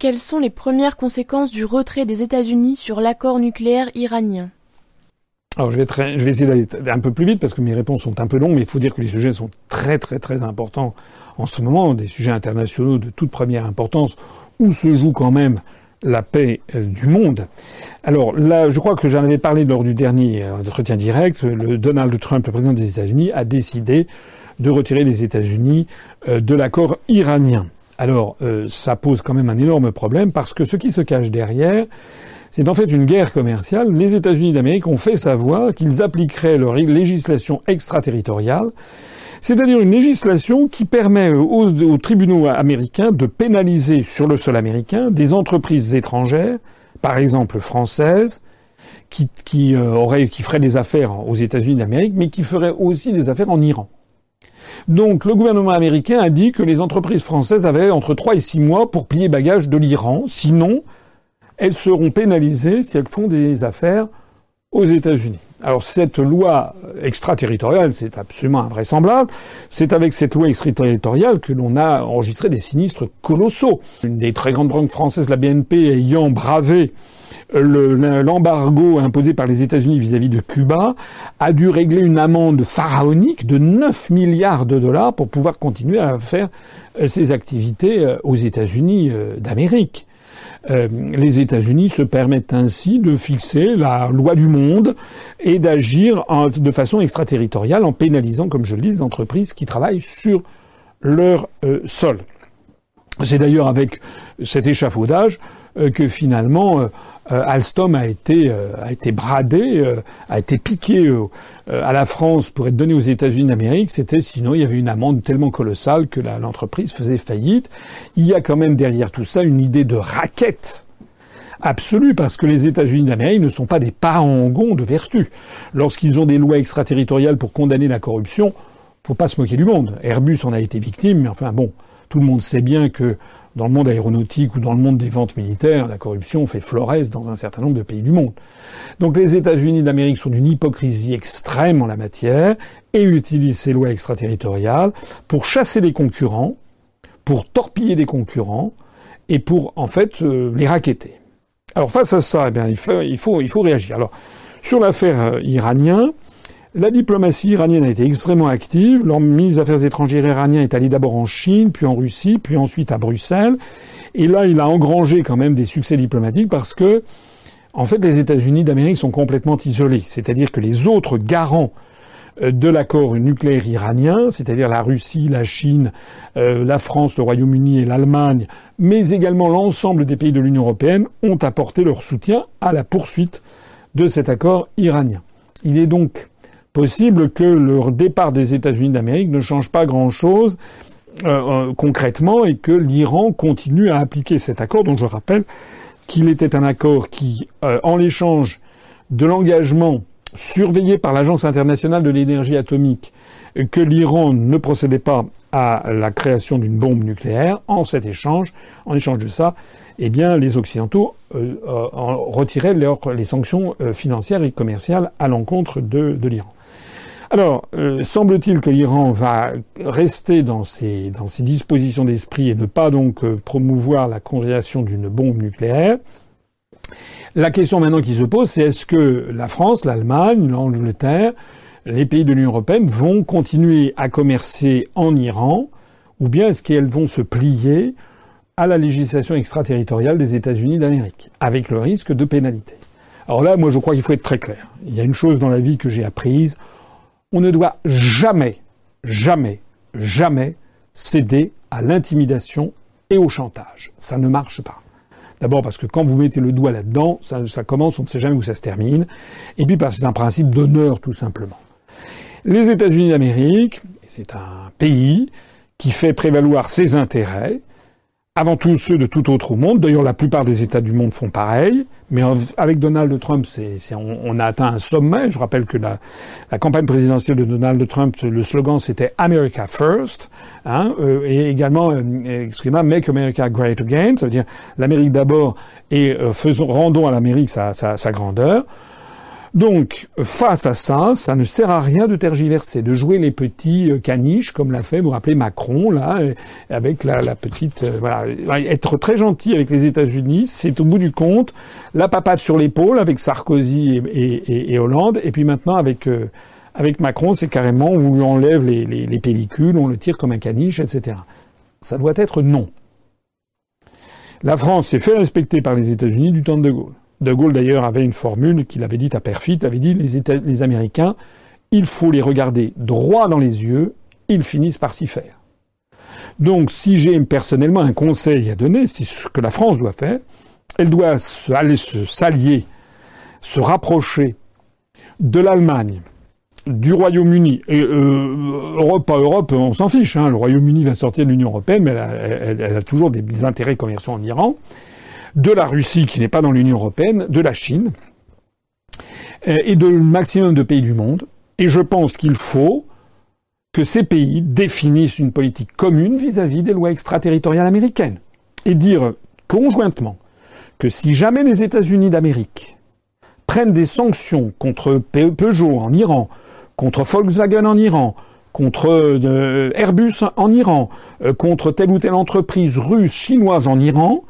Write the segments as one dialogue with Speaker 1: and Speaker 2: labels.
Speaker 1: quelles sont les premières conséquences du retrait des États-Unis sur l'accord nucléaire iranien?
Speaker 2: Alors je vais, essayer d'aller un peu plus vite parce que mes réponses sont un peu longues, mais il faut dire que les sujets sont très très très importants en ce moment, des sujets internationaux de toute première importance où se joue quand même la paix euh, du monde. Alors là, je crois que j'en avais parlé lors du dernier euh, entretien direct. Le Donald Trump, le président des États-Unis, a décidé de retirer les États-Unis euh, de l'accord iranien. Alors ça pose quand même un énorme problème parce que ce qui se cache derrière, c'est en fait une guerre commerciale. Les États-Unis d'Amérique ont fait savoir qu'ils appliqueraient leur législation extraterritoriale c'est-à-dire une législation qui permet aux, tribunaux américains de pénaliser sur le sol américain des entreprises étrangères, par exemple françaises, qui, euh, qui feraient des affaires aux États-Unis d'Amérique, mais qui feraient aussi des affaires en Iran. Donc le gouvernement américain a dit que les entreprises françaises avaient entre 3 et 6 mois pour plier bagage de l'Iran, sinon elles seront pénalisées si elles font des affaires aux États-Unis. Alors cette loi extraterritoriale, c'est absolument invraisemblable. C'est avec cette loi extraterritoriale que l'on a enregistré des sinistres colossaux. Une des très grandes banques françaises, la BNP, ayant bravé l'embargo imposé par les États-Unis vis-à-vis de Cuba, a dû régler une amende pharaonique de 9 milliards de dollars pour pouvoir continuer à faire ses activités euh, aux États-Unis euh, d'Amérique. Euh, les États-Unis se permettent ainsi de fixer la loi du monde et d'agir de façon extraterritoriale en pénalisant, comme je le dis, les entreprises qui travaillent sur leur euh, sol. C'est d'ailleurs avec cet échafaudage euh, que finalement euh, Alstom a été euh, a été bradé, euh, a été piqué à la France pour être donné aux États-Unis d'Amérique. C'était sinon il y avait une amende tellement colossale que l'entreprise faisait faillite. Il y a quand même derrière tout ça une idée de raquette absolue parce que les États-Unis d'Amérique ne sont pas des parangons de vertu. Lorsqu'ils ont des lois extraterritoriales pour condamner la corruption, faut pas se moquer du monde. Airbus en a été victime, mais enfin bon, tout le monde sait bien que dans le monde aéronautique ou dans le monde des ventes militaires, la corruption fait florès dans un certain nombre de pays du monde. Donc les États-Unis d'Amérique sont d'une hypocrisie extrême en la matière et utilisent ces lois extraterritoriales pour chasser des concurrents, pour torpiller des concurrents et pour en fait euh, les raqueter. Alors face à ça, eh il faut réagir. Alors sur l'affaire euh, iranienne, la diplomatie iranienne a été extrêmement active. Leur ministre des Affaires étrangères iranien est allé d'abord en Chine, puis en Russie, puis ensuite à Bruxelles. Et là, il a engrangé quand même des succès diplomatiques parce que, en fait, les États-Unis d'Amérique sont complètement isolés. C'est-à-dire que les autres garants euh, de l'accord nucléaire iranien, c'est-à-dire la Russie, la Chine, euh, la France, le Royaume-Uni et l'Allemagne, mais également l'ensemble des pays de l'Union européenne, ont apporté leur soutien à la poursuite de cet accord iranien. Il est donc possible que le départ des États-Unis d'Amérique ne change pas grand-chose euh, euh, concrètement et que l'Iran continue à appliquer cet accord dont je rappelle qu'il était un accord qui, euh, en l'échange de l'engagement surveillé par l'Agence internationale de l'énergie atomique, que l'Iran ne procédait pas à la création d'une bombe nucléaire, en cet échange, en échange de ça, eh bien, les Occidentaux retiraient les sanctions financières et commerciales à l'encontre de l'Iran. Alors, euh, semble-t-il que l'Iran va rester dans ses, dispositions d'esprit et ne pas donc euh, promouvoir la création d'une bombe nucléaire. La question maintenant qui se pose, c'est est-ce que la France, l'Allemagne, l'Angleterre, les pays de l'Union européenne vont continuer à commercer en Iran, ou bien est-ce qu'elles vont se plier à la législation extraterritoriale des États-Unis d'Amérique, avec le risque de pénalité? Alors là, moi, je crois qu'il faut être très clair. Il y a une chose dans la vie que j'ai apprise, on ne doit jamais, jamais, jamais céder à l'intimidation et au chantage. Ça ne marche pas. D'abord parce que quand vous mettez le doigt là-dedans, ça, commence, on ne sait jamais où ça se termine. Et puis parce que c'est un principe d'honneur tout simplement. Les États-Unis d'Amérique, c'est un pays qui fait prévaloir ses intérêts, avant tout ceux de tout autre monde. D'ailleurs, la plupart des États du monde font pareil. Mais avec Donald Trump, on, a atteint un sommet. Je rappelle que la, campagne présidentielle de Donald Trump, le slogan c'était America First, hein, euh, et également, euh, excusez-moi, Make America Great Again, ça veut dire l'Amérique d'abord et euh, faisons, rendons à l'Amérique sa, sa, grandeur. Donc, face à ça, ça ne sert à rien de tergiverser, de jouer les petits euh, caniches, comme l'a fait, vous vous rappelez, Macron, là, avec la, petite... Euh, voilà, être très gentil avec les États-Unis, c'est au bout du compte la papade sur l'épaule avec Sarkozy et, Hollande, et puis maintenant avec... Euh, avec Macron, c'est carrément, on lui enlève les, les, les pellicules, on le tire comme un caniche, etc. Ça doit être non. La France s'est fait respecter par les États-Unis du temps De Gaulle. De Gaulle, d'ailleurs, avait une formule qu'il avait dite à Perfit, avait dit les, Américains, il faut les regarder droit dans les yeux, ils finissent par s'y faire. Donc, si j'ai personnellement un conseil à donner, c'est ce que la France doit faire, elle doit aller se s'allier, se rapprocher de l'Allemagne, du Royaume-Uni, et euh, Europe pas Europe, on s'en fiche. Hein. Le Royaume-Uni va sortir de l'Union européenne, mais elle a, toujours des intérêts commerciaux en Iran de la Russie qui n'est pas dans l'Union européenne, de la Chine euh, et de maximum de pays du monde. Et je pense qu'il faut que ces pays définissent une politique commune vis-à-vis des lois extraterritoriales américaines et dire conjointement que si jamais les États-Unis d'Amérique prennent des sanctions contre Peugeot en Iran, contre Volkswagen en Iran, contre euh, Airbus en Iran, euh, contre telle ou telle entreprise russe, chinoise en Iran,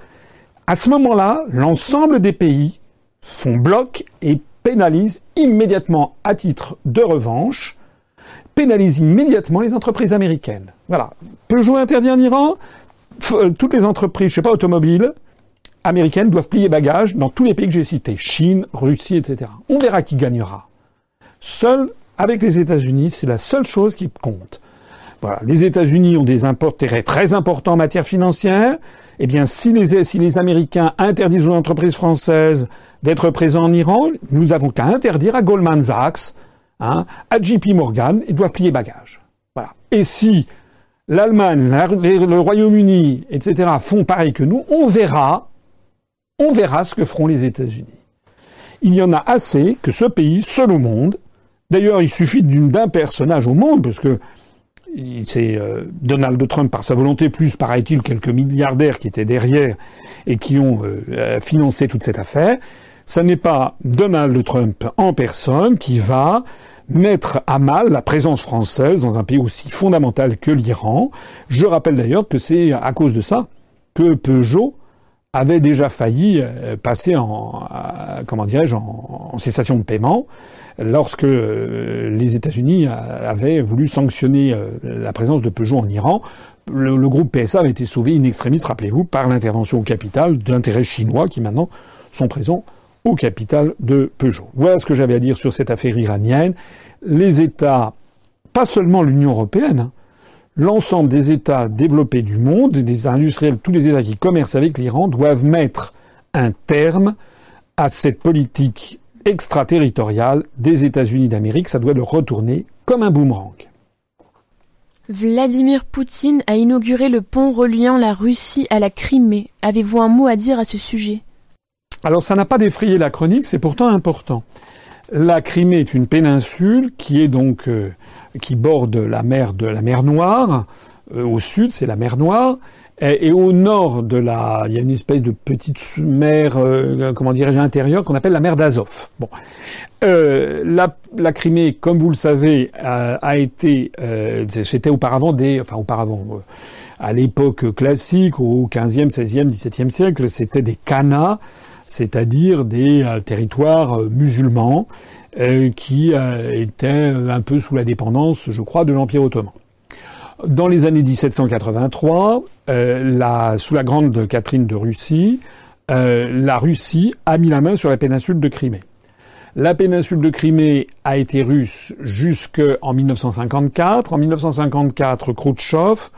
Speaker 2: à ce moment-là, l'ensemble des pays font bloc et pénalisent immédiatement à titre de revanche, pénalisent immédiatement les entreprises américaines. Voilà. Peugeot interdit en Iran, euh, toutes les entreprises, je sais pas, automobiles, américaines doivent plier bagages dans tous les pays que j'ai cités, Chine, Russie, etc. On verra qui gagnera. Seul avec les États-Unis, c'est la seule chose qui compte. Les États-Unis ont des intérêts très importants en matière financière. Eh bien, si les, Américains interdisent aux entreprises françaises d'être présents en Iran, nous avons qu'à interdire à Goldman Sachs, hein, à JP Morgan, ils doivent plier bagages. Voilà. Et si l'Allemagne, le Royaume-Uni, etc., font pareil que nous, on verra, on verra ce que feront les États-Unis. Il y en a assez que ce pays, seul au monde, d'ailleurs, il suffit d'un personnage au monde, parce que c'est euh, Donald Trump par sa volonté, plus paraît-il quelques milliardaires qui étaient derrière et qui ont euh, euh, financé toute cette affaire. Ce n'est pas Donald Trump en personne qui va mettre à mal la présence française dans un pays aussi fondamental que l'Iran. Je rappelle d'ailleurs que c'est à cause de ça que Peugeot avait déjà failli passer en, comment dirais-je, en cessation de paiement lorsque euh, les États-Unis avaient voulu sanctionner euh, la présence de Peugeot en Iran. Le, groupe PSA avait été sauvé in extremis, rappelez-vous, par l'intervention au capital d'intérêts chinois qui maintenant sont présents au capital de Peugeot. Voilà ce que j'avais à dire sur cette affaire iranienne. Les États, pas seulement l'Union européenne, hein, l'ensemble des États développés du monde, des industriels, tous les États qui commercent avec l'Iran doivent mettre un terme à cette politique extraterritorial des États-Unis d'Amérique. Ça doit le retourner comme un boomerang.
Speaker 1: Vladimir Poutine a inauguré le pont reliant la Russie à la Crimée. Avez-vous un mot à dire à ce sujet?
Speaker 2: Alors ça n'a pas défrayé la chronique, c'est pourtant important. La Crimée est une péninsule qui est donc euh, qui borde la mer de la mer Noire. Euh, au sud, c'est la mer Noire. Et, au nord de la, il y a une espèce de petite mer, euh, comment dirais-je, intérieure qu'on appelle la mer d'Azov. Bon, euh, la, la, Crimée, comme vous le savez, a, a été, euh, c'était auparavant des, enfin auparavant, euh, à l'époque classique, au 15e, 16e, 17e siècle, c'était des khanas, c'est-à-dire des euh, territoires musulmans qui étaient un peu sous la dépendance, je crois, de l'Empire ottoman. Dans les années 1783, euh, sous la grande Catherine de Russie, euh, la Russie a mis la main sur la péninsule de Crimée. La péninsule de Crimée a été russe jusqu'en 1954. En 1954, Khrouchtchev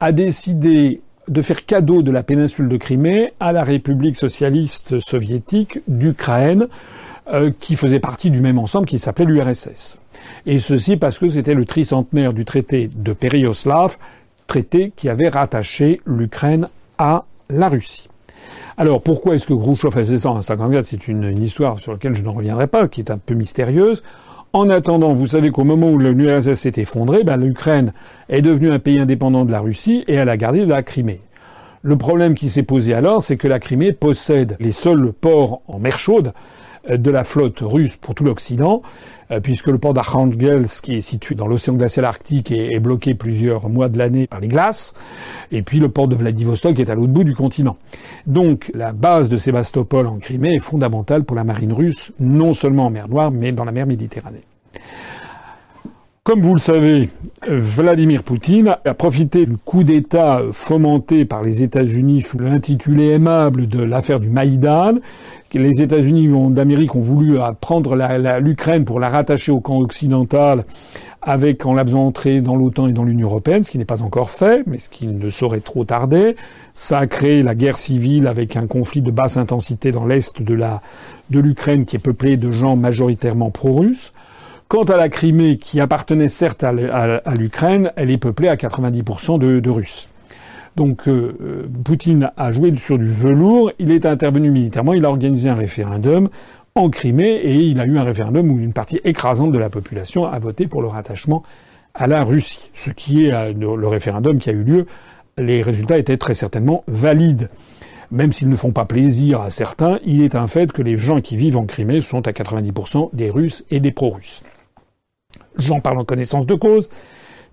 Speaker 2: a décidé de faire cadeau de la péninsule de Crimée à la République socialiste soviétique d'Ukraine, euh, qui faisait partie du même ensemble qui s'appelait l'URSS. Et ceci parce que c'était le tricentenaire du traité de Périoslav, traité qui avait rattaché l'Ukraine à la Russie. Alors pourquoi est-ce que Khrouchtchev a fait ça en 54 C'est une, histoire sur laquelle je ne reviendrai pas, qui est un peu mystérieuse. En attendant, vous savez qu'au moment où l'URSS s'est effondrée, ben, l'Ukraine est devenue un pays indépendant de la Russie et elle a gardé la Crimée. Le problème qui s'est posé alors, c'est que la Crimée possède les seuls ports en mer chaude de la flotte russe pour tout l'Occident, euh, puisque le port d'Arkhangelsk, qui est situé dans l'océan glacial arctique, est, bloqué plusieurs mois de l'année par les glaces, et puis le port de Vladivostok est à l'autre bout du continent. Donc la base de Sébastopol en Crimée est fondamentale pour la marine russe, non seulement en mer Noire, mais dans la mer Méditerranée. Comme vous le savez, Vladimir Poutine a profité du coup d'État fomenté par les États-Unis sous l'intitulé aimable de l'affaire du Maïdan. Les États-Unis d'Amérique ont voulu prendre l'Ukraine pour la rattacher au camp occidental avec, en la faisant dans l'OTAN et dans l'Union européenne, ce qui n'est pas encore fait, mais ce qui ne saurait trop tarder. Ça a créé la guerre civile avec un conflit de basse intensité dans l'est de l'Ukraine qui est peuplé de gens majoritairement pro-russes. Quant à la Crimée, qui appartenait certes à l'Ukraine, elle est peuplée à 90% de, Russes. Donc euh, euh, Poutine a joué sur du velours, il est intervenu militairement, il a organisé un référendum en Crimée et il a eu un référendum où une partie écrasante de la population a voté pour le rattachement à la Russie. Ce qui est euh, le référendum qui a eu lieu, les résultats étaient très certainement valides. Même s'ils ne font pas plaisir à certains, il est un fait que les gens qui vivent en Crimée sont à 90% des Russes et des pro-Russes. J'en parle en connaissance de cause,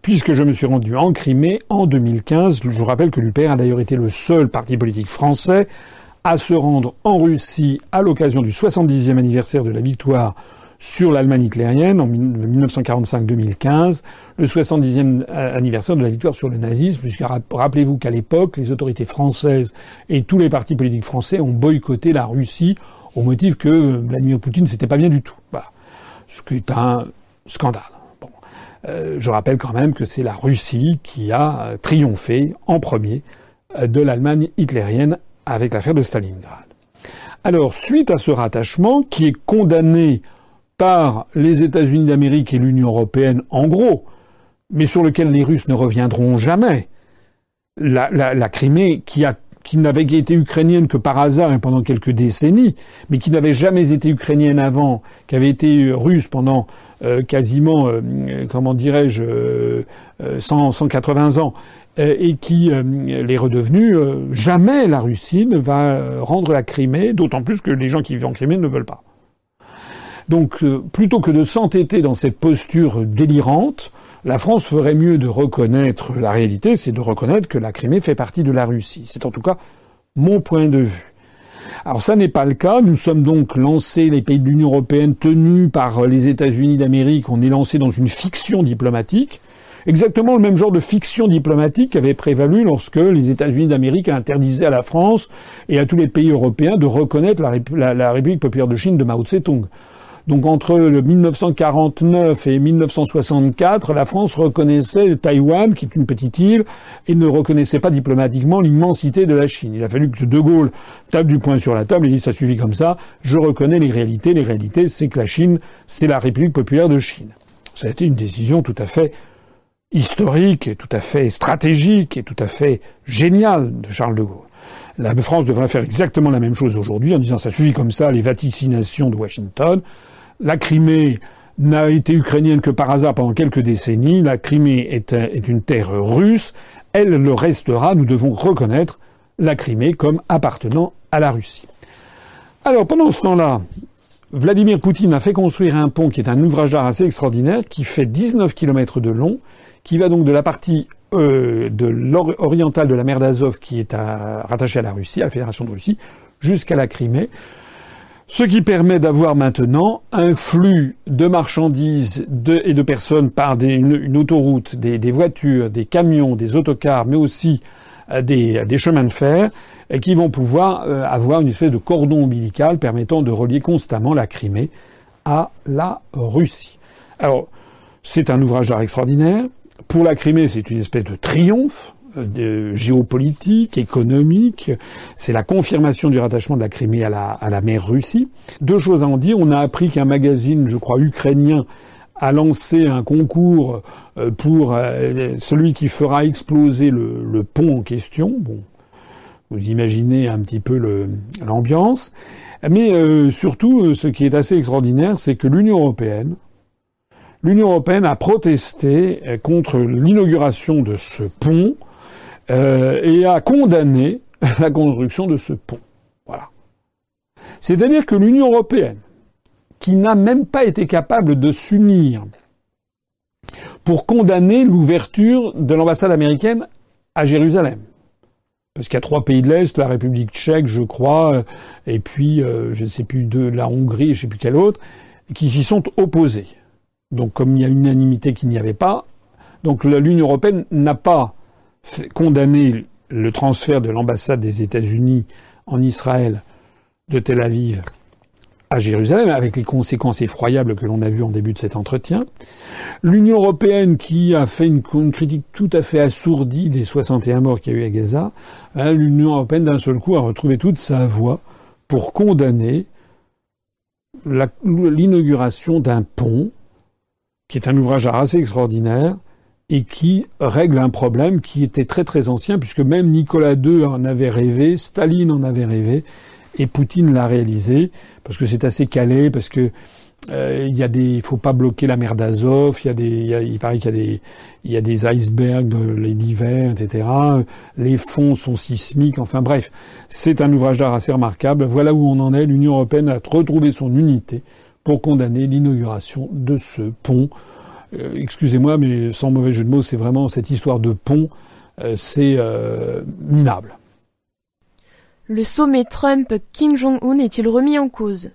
Speaker 2: puisque je me suis rendu en Crimée en 2015. Je vous rappelle que l'UPR a d'ailleurs été le seul parti politique français à se rendre en Russie à l'occasion du 70e anniversaire de la victoire sur l'Allemagne hitlérienne en 1945-2015, le 70e anniversaire de la victoire sur le nazisme, puisque rappelez-vous qu'à l'époque, les autorités françaises et tous les partis politiques français ont boycotté la Russie au motif que Vladimir Poutine c'était pas bien du tout. Voilà. Ce qui est un scandale. Euh, je rappelle quand même que c'est la Russie qui a euh, triomphé en premier euh, de l'Allemagne hitlérienne avec l'affaire de Stalingrad. Alors, suite à ce rattachement, qui est condamné par les États-Unis d'Amérique et l'Union européenne en gros, mais sur lequel les Russes ne reviendront jamais, la, Crimée, qui, qui n'avait été ukrainienne que par hasard et pendant quelques décennies, mais qui n'avait jamais été ukrainienne avant, qui avait été russe pendant euh, quasiment, euh, comment dirais-je, 180 euh, ans, et qui l'est redevenu, jamais la Russie ne va rendre la Crimée, d'autant plus que les gens qui vivent en Crimée ne veulent pas. Donc, plutôt que de s'entêter dans cette posture délirante, la France ferait mieux de reconnaître la réalité, c'est de reconnaître que la Crimée fait partie de la Russie. C'est en tout cas mon point de vue. Alors ça n'est pas le cas. Nous sommes donc lancés, les pays de l'Union européenne tenus par les États-Unis d'Amérique, on est lancé dans une fiction diplomatique. Exactement le même genre de fiction diplomatique avait prévalu lorsque les États-Unis d'Amérique interdisaient à la France et à tous les pays européens de reconnaître la, la République populaire de Chine de Mao Tse-tung. Donc entre le 1949 et 1964, la France reconnaissait Taïwan, qui est une petite île, et ne reconnaissait pas diplomatiquement l'immensité de la Chine. Il a fallu que De Gaulle tape du poing sur la table et dit ça suffit comme ça, je reconnais les réalités. Les réalités, c'est que la Chine, c'est la République populaire de Chine. Ça a été une décision tout à fait historique et tout à fait stratégique et tout à fait géniale de Charles de Gaulle. La France devrait faire exactement la même chose aujourd'hui en disant ça suffit comme ça, les vaticinations de Washington, la Crimée n'a été ukrainienne que par hasard pendant quelques décennies. La Crimée est, une terre russe. Elle le restera. Nous devons reconnaître la Crimée comme appartenant à la Russie. Alors pendant ce temps-là, Vladimir Poutine a fait construire un pont qui est un ouvrage d'art assez extraordinaire, qui fait 19 km de long, qui va donc de la partie euh, orientale de la mer d'Azov, qui est rattachée à la Russie, à la Fédération de Russie, jusqu'à la Crimée. Ce qui permet d'avoir maintenant un flux de marchandises et de personnes par une, autoroute, des, voitures, des camions, des autocars, mais aussi euh, des, chemins de fer, qui vont pouvoir euh, avoir une espèce de cordon ombilical permettant de relier constamment la Crimée à la Russie. Alors, c'est un ouvrage d'art extraordinaire. Pour la Crimée, c'est une espèce de triomphe géopolitique, économique. C'est la confirmation du rattachement de la Crimée à la, à la mer Russie. Deux choses à en dire. On a appris qu'un magazine, je crois, ukrainien, a lancé un concours euh, pour euh, celui qui fera exploser le, pont en question. Bon, vous imaginez un petit peu l'ambiance. Mais euh, surtout, ce qui est assez extraordinaire, c'est que l'Union européenne, l'Union européenne a protesté contre l'inauguration de ce pont euh, et a condamné la construction de ce pont. Voilà. C'est-à-dire que l'Union européenne, qui n'a même pas été capable de s'unir pour condamner l'ouverture de l'ambassade américaine à Jérusalem. Parce qu'il y a trois pays de l'Est, la République tchèque, je crois, et puis, euh, je ne sais plus, de la Hongrie, je ne sais plus quel autre, qui s'y sont opposés. Donc, comme il y a unanimité qu'il n'y avait pas, donc l'Union européenne n'a pas condamné le transfert de l'ambassade des États-Unis en Israël de Tel Aviv à Jérusalem, avec les conséquences effroyables que l'on a vues en début de cet entretien. L'Union européenne qui a fait une, critique tout à fait assourdie des 61 morts qu'il y a eu à Gaza, hein, l'Union européenne d'un seul coup a retrouvé toute sa voix pour condamner l'inauguration d'un pont, qui est un ouvrage assez extraordinaire, et qui règle un problème qui était très très ancien, puisque même Nicolas II en avait rêvé, Staline en avait rêvé, et Poutine l'a réalisé parce que c'est assez calé, parce que euh, il y a des, il faut pas bloquer la mer d'Azov. Il y a des, il, paraît qu'il y a des, il y a des icebergs l'hiver, etc. Les fonds sont sismiques. Enfin bref, c'est un ouvrage d'art assez remarquable. Voilà où on en est. L'Union européenne a retrouvé son unité pour condamner l'inauguration de ce pont. Euh, excusez-moi, mais sans mauvais jeu de mots, c'est vraiment cette histoire de pont, euh, c'est minable.
Speaker 1: Le sommet Trump-Kim Jong-un est-il remis en cause?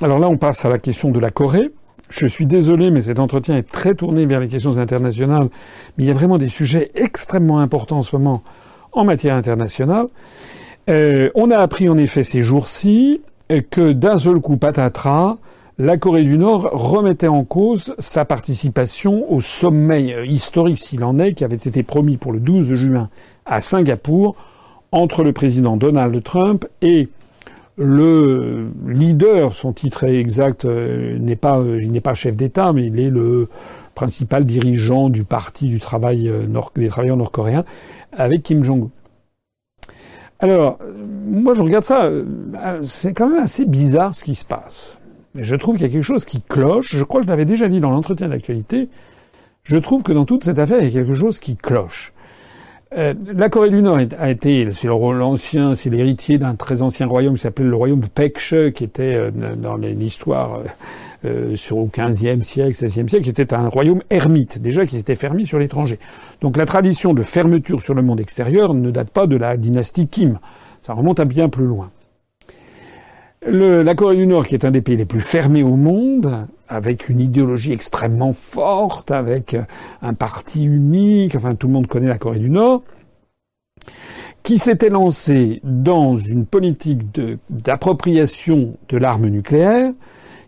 Speaker 2: Alors là, on passe à la question de la Corée. Je suis désolé, mais cet entretien est très tourné vers les questions internationales. Mais il y a vraiment des sujets extrêmement importants en ce moment en matière internationale. Euh, on a appris en effet ces jours-ci que d'un seul coup, patatras, la Corée du Nord remettait en cause sa participation au sommet historique, s'il en est, qui avait été promis pour le 12 juin à Singapour, entre le président Donald Trump et le leader, son titre exact euh, n'est pas, euh, il n'est pas chef d'État, mais il est le principal dirigeant du parti du travail euh, nord, des travailleurs nord-coréens, avec Kim Jong-un. Alors, moi je regarde ça, c'est quand même assez bizarre ce qui se passe. Je trouve qu'il y a quelque chose qui cloche. Je crois que je l'avais déjà dit dans l'entretien d'actualité. Je trouve que dans toute cette affaire, il y a quelque chose qui cloche. Euh, la Corée du Nord a été, c'est l'ancien, c'est l'héritier d'un très ancien royaume qui s'appelait le royaume Pekche, qui était euh, dans l'histoire euh, sur au XVe siècle, XVIe siècle, qui était un royaume ermite, déjà qui s'était fermé sur l'étranger. Donc la tradition de fermeture sur le monde extérieur ne date pas de la dynastie Kim, ça remonte à bien plus loin. Le, la Corée du Nord, qui est un des pays les plus fermés au monde, avec une idéologie extrêmement forte, avec un parti unique, enfin tout le monde connaît la Corée du Nord, qui s'était lancé dans une politique d'appropriation de, l'arme nucléaire,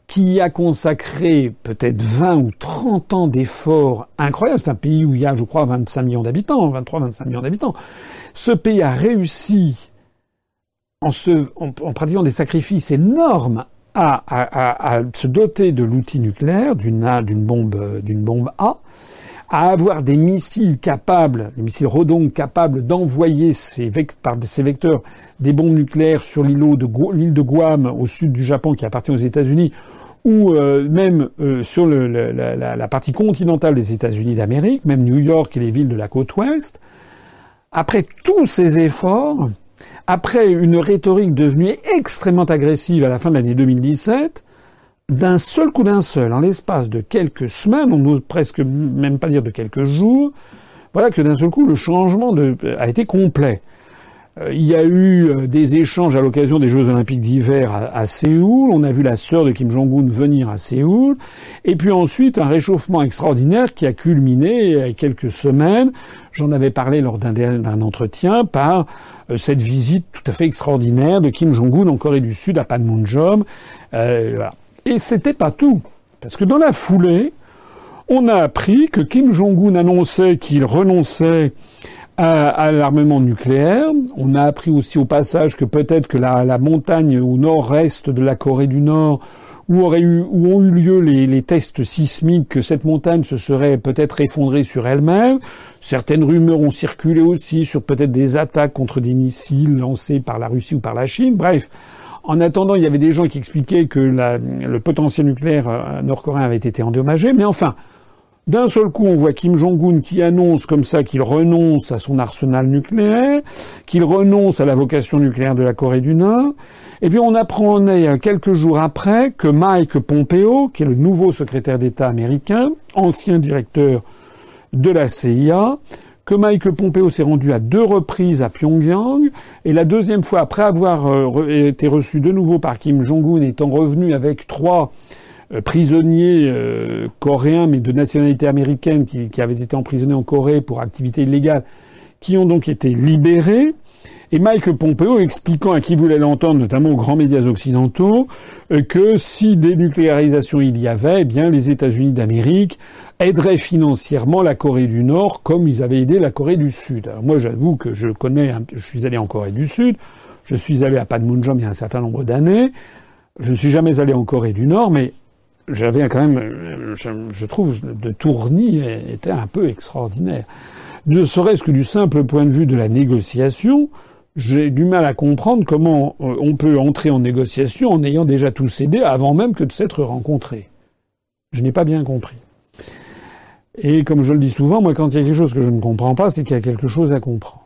Speaker 2: qui a consacré peut-être 20 ou 30 ans d'efforts incroyables. C'est un pays où il y a, je crois, 25 millions d'habitants, 23-25 millions d'habitants. Ce pays a réussi en, se, en, pratiquant des sacrifices énormes à, se doter de l'outil nucléaire, d'une bombe, d'une bombe A, à avoir des missiles capables, des missiles Rodon capables d'envoyer par ces vecteurs des bombes nucléaires sur l'île de, Guam au sud du Japon qui appartient aux États-Unis, ou euh, même euh, sur la, la, partie continentale des États-Unis d'Amérique, même New York et les villes de la côte ouest. Après tous ces efforts, après une rhétorique devenue extrêmement agressive à la fin de l'année 2017, d'un seul coup d'un seul, en l'espace de quelques semaines, on n'ose presque même pas dire de quelques jours, voilà que d'un seul coup le changement a été complet. Euh, il y a eu euh, des échanges à l'occasion des Jeux Olympiques d'hiver à, Séoul. On a vu la sœur de Kim Jong-un venir à Séoul. Et puis ensuite, un réchauffement extraordinaire qui a culminé il y a quelques semaines. J'en avais parlé lors d'un entretien par euh, cette visite tout à fait extraordinaire de Kim Jong-un en Corée du Sud à Panmunjom. Euh. Et c'était pas tout. Parce que dans la foulée, on a appris que Kim Jong-un annonçait qu'il renonçait à, l'armement nucléaire. On a appris aussi au passage que peut-être que la, montagne au nord-est de la Corée du Nord, où, aurait eu, où ont eu lieu les, les tests sismiques, que cette montagne se serait peut-être effondrée sur elle-même. Certaines rumeurs ont circulé aussi sur peut-être des attaques contre des missiles lancés par la Russie ou par la Chine. Bref, en attendant, il y avait des gens qui expliquaient que la, le potentiel nucléaire euh, nord-coréen avait été endommagé. Mais enfin, D'un seul coup, on voit Kim Jong-un qui annonce comme ça qu'il renonce à son arsenal nucléaire, qu'il renonce à la vocation nucléaire de la Corée du Nord. Et puis on apprend quelques jours après que Mike Pompeo, qui est le nouveau secrétaire d'État américain, ancien directeur de la CIA, que Mike Pompeo s'est rendu à deux reprises à Pyongyang, et la deuxième fois, après avoir euh, été reçu de nouveau par Kim Jong-un, étant revenu avec trois euh, prisonniers euh, coréens, mais de nationalité américaine, qui, qui, avaient été emprisonnés en Corée pour activité illégale, qui ont donc été libérés. Et Mike Pompeo expliquant à qui voulait l'entendre, notamment aux grands médias occidentaux, que si dénucléarisation il y avait, eh bien les États-Unis d'Amérique aiderait financièrement la Corée du Nord comme ils avaient aidé la Corée du Sud. Alors moi, j'avoue que je connais, je suis allé en Corée du Sud, je suis allé à Panmunjom il y a un certain nombre d'années, je ne suis jamais allé en Corée du Nord, mais j'avais quand même, je, trouve, de Tourny était un peu extraordinaire. Ne serait-ce que du simple point de vue de la négociation, j'ai du mal à comprendre comment euh, on peut entrer en négociation en ayant déjà tout cédé avant même que de s'être rencontré. Je n'ai pas bien compris. Et comme je le dis souvent, moi, quand il y a quelque chose que je ne comprends pas, c'est qu'il y a quelque chose à comprendre.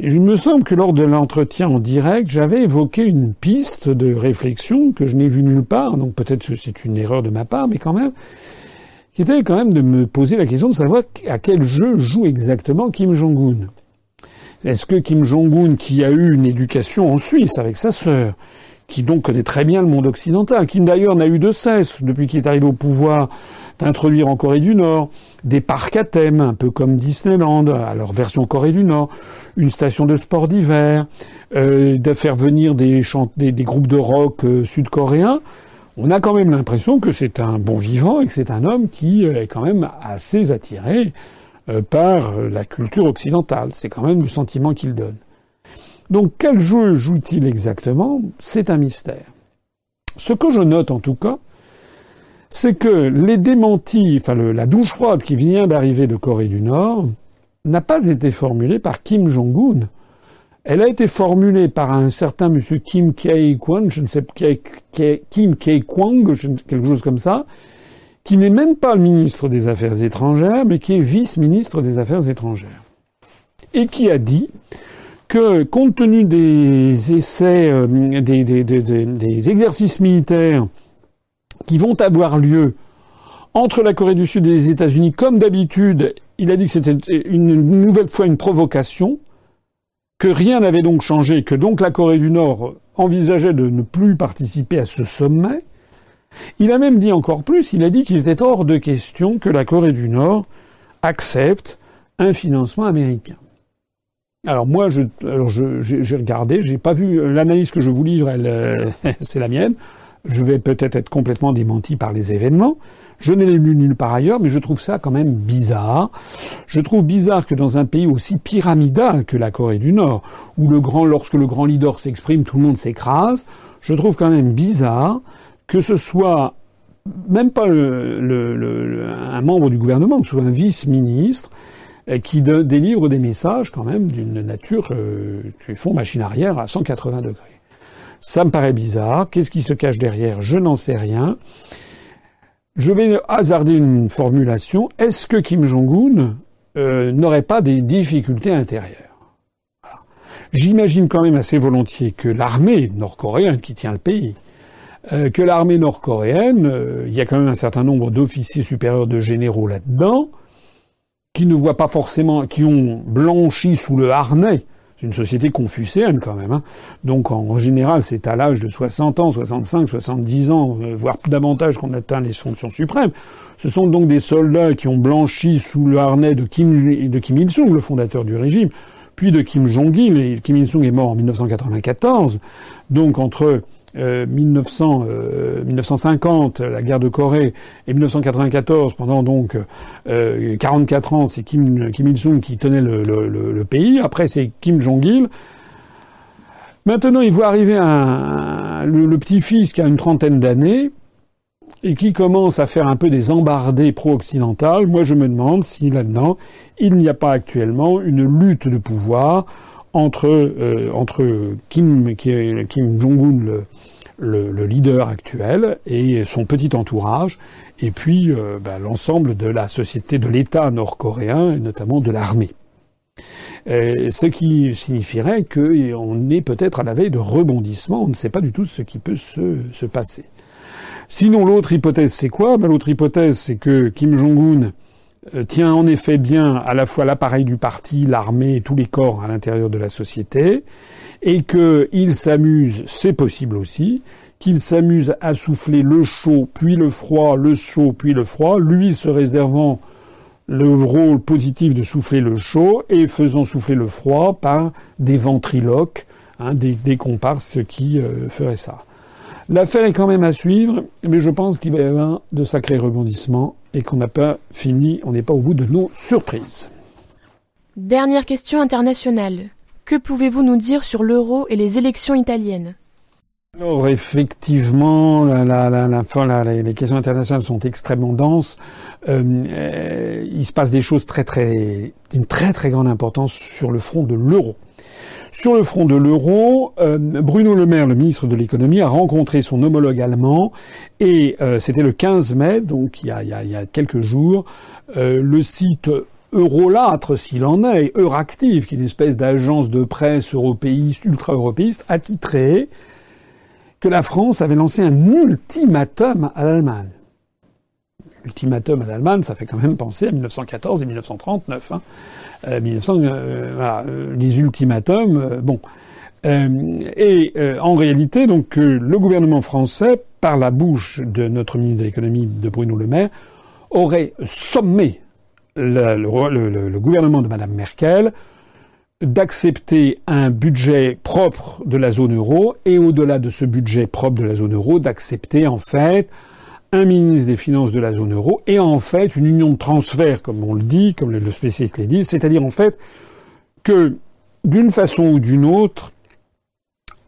Speaker 2: Il me semble que lors de l'entretien en direct, j'avais évoqué une piste de réflexion que je n'ai vue nulle part, donc peut-être c'est une erreur de ma part, mais quand même, qui était quand même de me poser la question de savoir à quel jeu joue exactement Kim Jong-un. Est-ce que Kim Jong-un, qui a eu une éducation en Suisse avec sa sœur, qui donc connaît très bien le monde occidental, qui d'ailleurs n'a eu de cesse, depuis qu'il est arrivé au pouvoir, d'introduire en Corée du Nord des parcs à thème, un peu comme Disneyland, leur version Corée du Nord, une station de sport d'hiver, euh, de faire venir des, des, groupes de rock euh, sud-coréens. On a quand même l'impression que c'est un bon vivant et que c'est un homme qui euh, est quand même assez attiré euh, par la culture occidentale. C'est quand même le sentiment qu'il donne. Donc quel jeu joue-t-il exactement? C'est un mystère. Ce que je note en tout cas, c'est que les démentis, enfin la douche froide qui vient d'arriver de Corée du Nord, n'a pas été formulée par Kim Jong-un. Elle a été formulée par un certain monsieur Kim Kye-kwang, je ne sais Kim Kye-kwang, quelque chose comme ça, qui n'est même pas le ministre des Affaires étrangères, mais qui est vice-ministre des Affaires étrangères. Et qui a dit que, compte tenu des essais, euh, des exercices militaires qui vont avoir lieu entre la Corée du Sud et les États-Unis, comme d'habitude, il a dit que c'était une nouvelle fois une provocation, que rien n'avait donc changé, que donc la Corée du Nord envisageait de ne plus participer à ce sommet. Il a même dit encore plus, il a dit qu'il était hors de question que la Corée du Nord accepte un financement américain. Alors moi, je, j'ai regardé, j'ai pas vu l'analyse que je vous livre, euh, c'est la mienne je vais peut-être être complètement démenti par les événements. Je ne l'ai lu nulle part ailleurs, mais je trouve ça quand même bizarre. Je trouve bizarre que dans un pays aussi pyramidal que la Corée du Nord, où le grand, lorsque le grand leader s'exprime, tout le monde s'écrase, je trouve quand même bizarre que ce soit même pas un membre du gouvernement, que ce soit un vice-ministre, euh, qui délivre des messages quand même d'une nature euh, qui font machine arrière à 180 degrés. Ça me paraît bizarre. Qu'est-ce qui se cache derrière? Je n'en sais rien. Je vais hasarder une formulation. Est-ce que Kim Jong-un euh, n'aurait pas des difficultés intérieures? J'imagine quand même assez volontiers que l'armée nord-coréenne qui tient le pays, euh, que l'armée nord-coréenne, euh, il y a quand même un certain nombre d'officiers supérieurs de généraux là-dedans, qui ne voient pas forcément, qui ont blanchi sous le harnais c'est une société confucéenne quand même. Hein. Donc en général, c'est à l'âge de 60 ans, 65, 70 ans, euh, voire davantage qu'on atteint les fonctions suprêmes. Ce sont donc des soldats qui ont blanchi sous le harnais de Kim, de Kim Il-sung, le fondateur du régime, puis de Kim Jong-il. Kim Il-sung est mort en 1994. Donc entre 1900, euh, 1950, euh, la guerre de Corée, et 1994, pendant donc 44 euh, ans, c'est Kim, Il-sung qui tenait le, pays. Après, c'est Kim Jong-il. Maintenant, il voit arriver le, petit-fils qui a une trentaine d'années et qui commence à faire un peu des embardées pro-occidentales. Moi, je me demande si là-dedans, il n'y a pas actuellement une lutte de pouvoir entre, entre Kim, Kim Jong-un, le, leader actuel et son petit entourage, et puis euh, bah, l'ensemble de la société, de l'État nord-coréen, et notamment de l'armée. Ce qui signifierait qu'on est peut-être à la veille de rebondissement, on ne sait pas du tout ce qui peut se, se passer. Sinon, l'autre hypothèse, c'est quoi? Ben, L'autre hypothèse, c'est que Kim Jong-un euh, tient en effet bien à la fois l'appareil du parti, l'armée et tous les corps à l'intérieur de la société, et qu'il s'amuse, c'est possible aussi, qu'il s'amuse à souffler le chaud, puis le froid, le chaud, puis le froid, lui se réservant le rôle positif de souffler le chaud et faisant souffler le froid par des ventriloques, hein, des, comparses qui euh, feraient ça. L'affaire est quand même à suivre, mais je pense qu'il va y avoir de sacrés rebondissements et qu'on n'a pas fini, on n'est pas au bout de nos surprises.
Speaker 1: Dernière question internationale. Que pouvez-vous nous dire sur l'euro et les élections italiennes?
Speaker 2: Alors effectivement, les questions internationales sont extrêmement denses. Euh, euh, il se passe des choses très très d'une très très grande importance sur le front de l'euro. Sur le front de l'euro, euh, Bruno Le Maire, le ministre de l'économie, a rencontré son homologue allemand et c'était le 15 mai, donc il y a quelques jours, le site Eurolatre, s'il en est, Euractiv, qui est une espèce d'agence de presse européiste, ultra-européiste, a titré que la France avait lancé un ultimatum à l'Allemagne. Ultimatum à l'Allemagne, ça fait quand même penser à 1914 et 1939. Hein. Euh, 1900, euh, euh, les ultimatums, bon. et en réalité, donc, le gouvernement français, par la bouche de notre ministre de l'économie, de Bruno Le Maire, aurait sommé le, gouvernement de Madame Merkel d'accepter un budget propre de la zone euro et au-delà de ce budget propre de la zone euro, d'accepter en fait un ministre des Finances de la zone euro et en fait une union de transfert, comme on le dit, comme le spécialiste l'a dit, c'est-à-dire en fait que d'une façon ou d'une autre,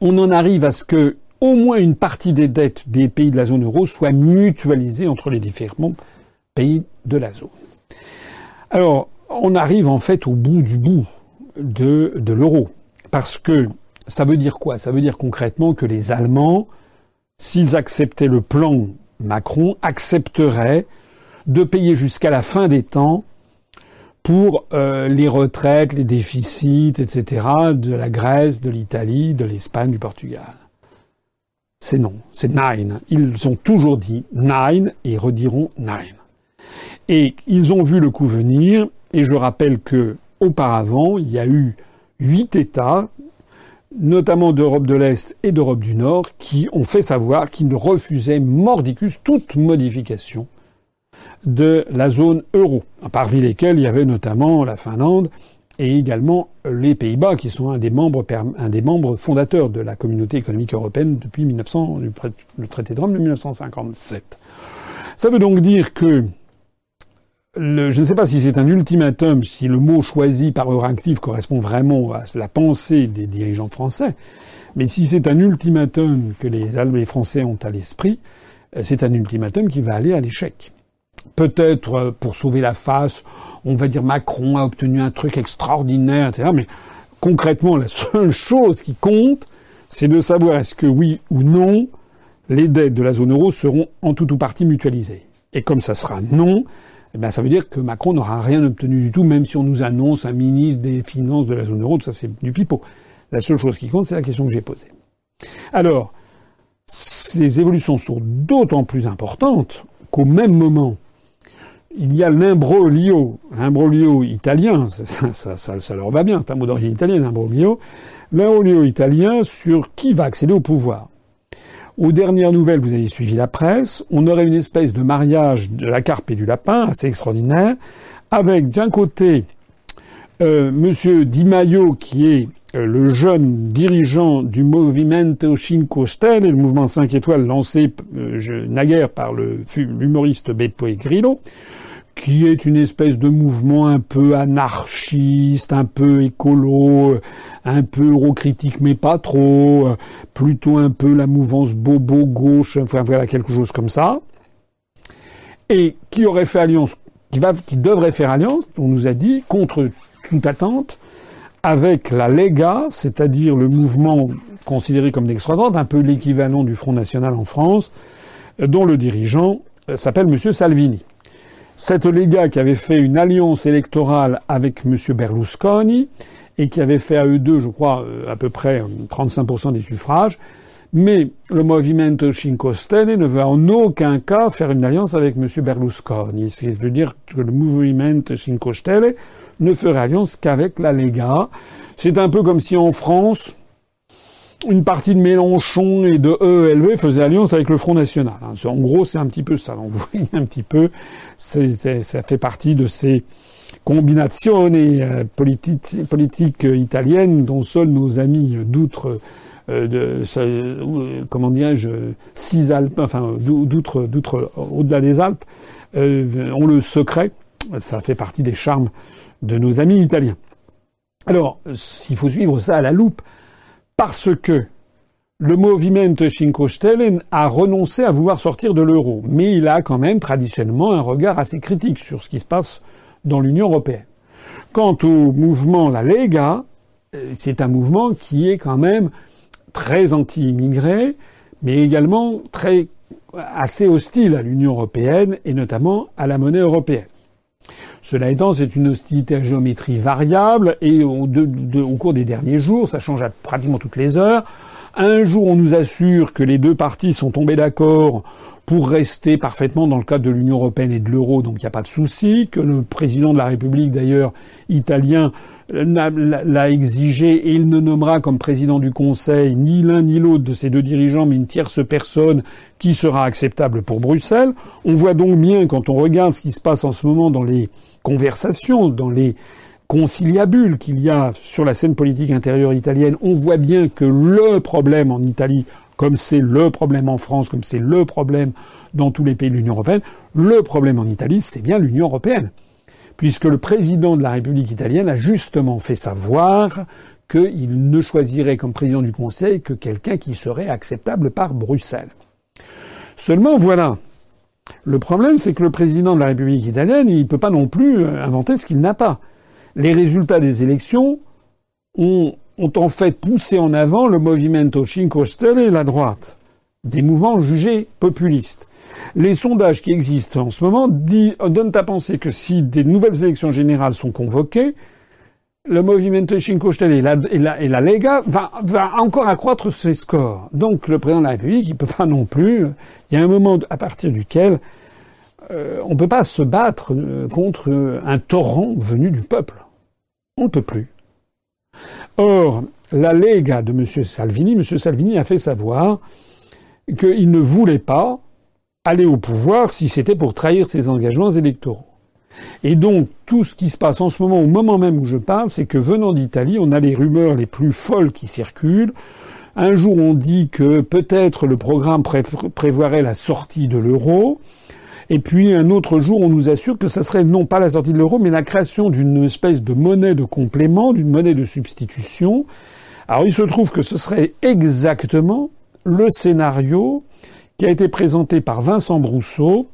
Speaker 2: on en arrive à ce que au moins une partie des dettes des pays de la zone euro soit mutualisée entre les différents pays de la zone. Alors, on arrive en fait au bout du bout de, l'euro. Parce que ça veut dire quoi? Ça veut dire concrètement que les Allemands, s'ils acceptaient le plan Macron, accepteraient de payer jusqu'à la fin des temps pour euh, les retraites, les déficits, etc., de la Grèce, de l'Italie, de l'Espagne, du Portugal. C'est non, c'est nine. Ils ont toujours dit nine et rediront nine. Et ils ont vu le coup venir, et je rappelle que auparavant, il y a eu huit États, notamment d'Europe de l'Est et d'Europe du Nord, qui ont fait savoir qu'ils refusaient mordicus toute modification de la zone euro, parmi lesquels il y avait notamment la Finlande et également les Pays-Bas, qui sont un des membres, fondateurs de la communauté économique européenne depuis 1900, le traité de Rome de 1957. Ça veut donc dire que je ne sais pas si c'est un ultimatum, si le mot choisi par Euractiv correspond vraiment à la pensée des dirigeants français, mais si c'est un ultimatum que les, les Français ont à l'esprit, euh, c'est un ultimatum qui va aller à l'échec. Peut-être euh, pour sauver la face, on va dire Macron a obtenu un truc extraordinaire, etc. Mais concrètement, la seule chose qui compte, c'est de savoir est-ce que oui ou non, les dettes de la zone euro seront en tout ou partie mutualisées. Et comme ça sera non, eh bien, ça veut dire que Macron n'aura rien obtenu du tout, même si on nous annonce un ministre des Finances de la zone euro, ça c'est du pipeau. La seule chose qui compte, c'est la question que j'ai posée. Alors, ces évolutions sont d'autant plus importantes qu'au même moment, il y a l'imbroglio, l'imbroglio italien, ça, ça, ça, ça, leur va bien, c'est un mot d'origine italienne, l'imbroglio, l'imbroglio italien sur qui va accéder au pouvoir. Aux dernières nouvelles, vous avez suivi la presse, on aurait une espèce de mariage de la carpe et du lapin assez extraordinaire, avec d'un côté euh, Monsieur Di Maio, qui est euh, le jeune dirigeant du Movimento Cinque Stelle, le mouvement 5 étoiles lancé euh, naguère par l'humoriste Beppe Grillo, qui est une espèce de mouvement un peu anarchiste, un peu écolo, un peu eurocritique, mais pas trop, plutôt un peu la mouvance bobo gauche, enfin voilà quelque chose comme ça, et qui aurait fait alliance, qui, va, qui devrait faire alliance, on nous a dit, contre toute attente, avec la Lega, c'est-à-dire le mouvement considéré comme d'extrême droite, un peu l'équivalent du Front National en France, dont le dirigeant s'appelle M. Salvini. Cette Lega qui avait fait une alliance électorale avec M. Berlusconi et qui avait fait à eux deux, je crois, à peu près 35% des suffrages, mais le Movimento Cinque Stelle ne veut en aucun cas faire une alliance avec M. Berlusconi. Ce qui veut dire que le Movimento Cinque Stelle ne ferait alliance qu'avec la Lega. C'est un peu comme si en France, une partie de Mélenchon et de EELV faisait alliance avec le Front National. En gros, c'est un petit peu ça. vous voyez un petit peu, ça fait partie de ces combinations euh, politiques italiennes dont seuls nos amis d'outre euh, comment dirais-je, six Alpes, enfin d'outre, d'outre, au-delà des Alpes, euh, ont le secret. Ça fait partie des charmes de nos amis italiens. Alors, il faut suivre ça à la loupe, parce que le Movimento Cinque Stelle a renoncé à vouloir sortir de l'euro, mais il a quand même traditionnellement un regard assez critique sur ce qui se passe dans l'Union européenne. Quant au mouvement La Lega, c'est un mouvement qui est quand même très anti-immigré, mais également très assez hostile à l'Union européenne et notamment à la monnaie européenne. Cela étant, c'est une hostilité à géométrie variable et au, cours des derniers jours, ça change à pratiquement toutes les heures. Un jour, on nous assure que les deux parties sont tombées d'accord pour rester parfaitement dans le cadre de l'Union européenne et de l'euro, donc il n'y a pas de souci, que le président de la République, d'ailleurs, italien, l'a exigé et il ne nommera comme président du Conseil ni l'un ni l'autre de ces deux dirigeants, mais une tierce personne qui sera acceptable pour Bruxelles. On voit donc bien, quand on regarde ce qui se passe en ce moment dans les conversations, dans les conciliabules qu'il y a sur la scène politique intérieure italienne, on voit bien que le problème en Italie, comme c'est le problème en France, comme c'est le problème dans tous les pays de l'Union européenne, le problème en Italie, c'est bien l'Union européenne puisque le président de la République italienne a justement fait savoir qu'il ne choisirait comme président du Conseil que quelqu'un qui serait acceptable par Bruxelles. Seulement, voilà. Le problème, c'est que le président de la République italienne, il ne peut pas non plus euh, inventer ce qu'il n'a pas. Les résultats des élections ont, en fait poussé en avant le Movimento Cinque Stelle et la droite, des mouvements jugés populistes. Les sondages qui existent en ce moment donnent à penser que si des nouvelles élections générales sont convoquées, le Movimento Cinque Stelle et la, Lega va, encore accroître ses scores. Donc le président de la République, il peut pas non plus. Il y a un moment à partir duquel euh, on ne peut pas se battre euh, contre un torrent venu du peuple. On ne peut plus. Or, la Lega de M. Salvini, M. Salvini a fait savoir qu'il ne voulait pas aller au pouvoir si c'était pour trahir ses engagements électoraux. Et donc, tout ce qui se passe en ce moment, au moment même où je parle, c'est que venant d'Italie, on a les rumeurs les plus folles qui circulent. Un jour, on dit que peut-être le programme prévoirait la sortie de l'euro. Et puis, un autre jour, on nous assure que ce serait non pas la sortie de l'euro, mais la création d'une espèce de monnaie de complément, d'une monnaie de substitution. Alors, il se trouve que ce serait exactement le scénario qui a été présenté par Vincent Brousseau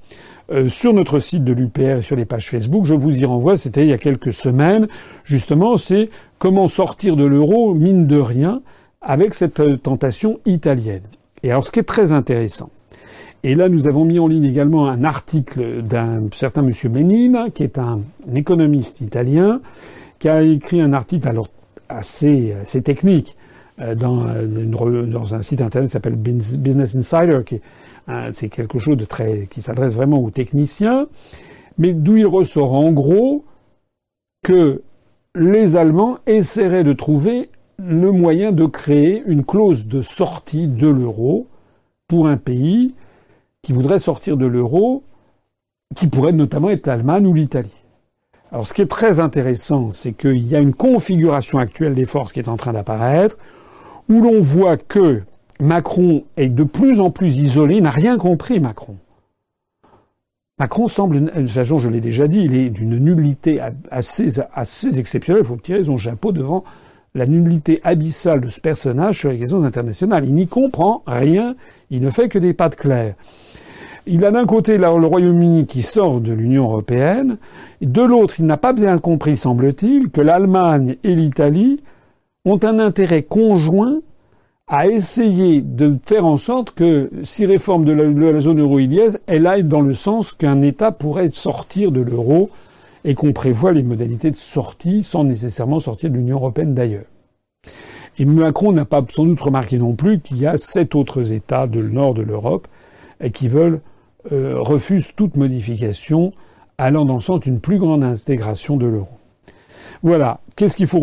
Speaker 2: euh, sur notre site de l'UPR et sur les pages Facebook. Je vous y renvoie, c'était il y a quelques semaines. Justement, c'est comment sortir de l'euro, mine de rien, avec cette euh, tentation italienne. Et alors, ce qui est très intéressant, et là, nous avons mis en ligne également un article d'un certain monsieur Ménine, qui est un, économiste italien, qui a écrit un article alors assez, assez technique euh, dans, dans, un site internet qui s'appelle Business Insider, qui c'est quelque chose de très qui s'adresse vraiment aux techniciens, mais d'où il ressort en gros que les Allemands essaieraient de trouver le moyen de créer une clause de sortie de l'euro pour un pays qui voudrait sortir de l'euro, qui pourrait notamment être l'Allemagne ou l'Italie. Alors ce qui est très intéressant, c'est qu'il y a une configuration actuelle des forces qui est en train d'apparaître, où l'on voit que Macron est de plus en plus isolé, n'a rien compris, Macron. Macron semble, de façon, je l'ai déjà dit, il est d'une nullité assez, assez exceptionnelle. Il faut tirer son chapeau devant la nullité abyssale de ce personnage sur les questions internationales. Il n'y comprend rien, il ne fait que des pattes claires. Il a d'un côté le Royaume-Uni qui sort de l'Union européenne, de l'autre, il n'a pas bien compris, semble-t-il, que l'Allemagne et l'Italie ont un intérêt conjoint a essayé de faire en sorte que si réforme de la, zone euro il y a, elle aille dans le sens qu'un État pourrait sortir de l'euro et qu'on prévoit les modalités de sortie sans nécessairement sortir de l'Union européenne d'ailleurs. Et Macron n'a pas sans doute remarqué non plus qu'il y a sept autres États du nord de l'Europe qui veulent euh, refusent toute modification allant dans le sens d'une plus grande intégration de l'euro. Voilà. Qu'est-ce qu'il faut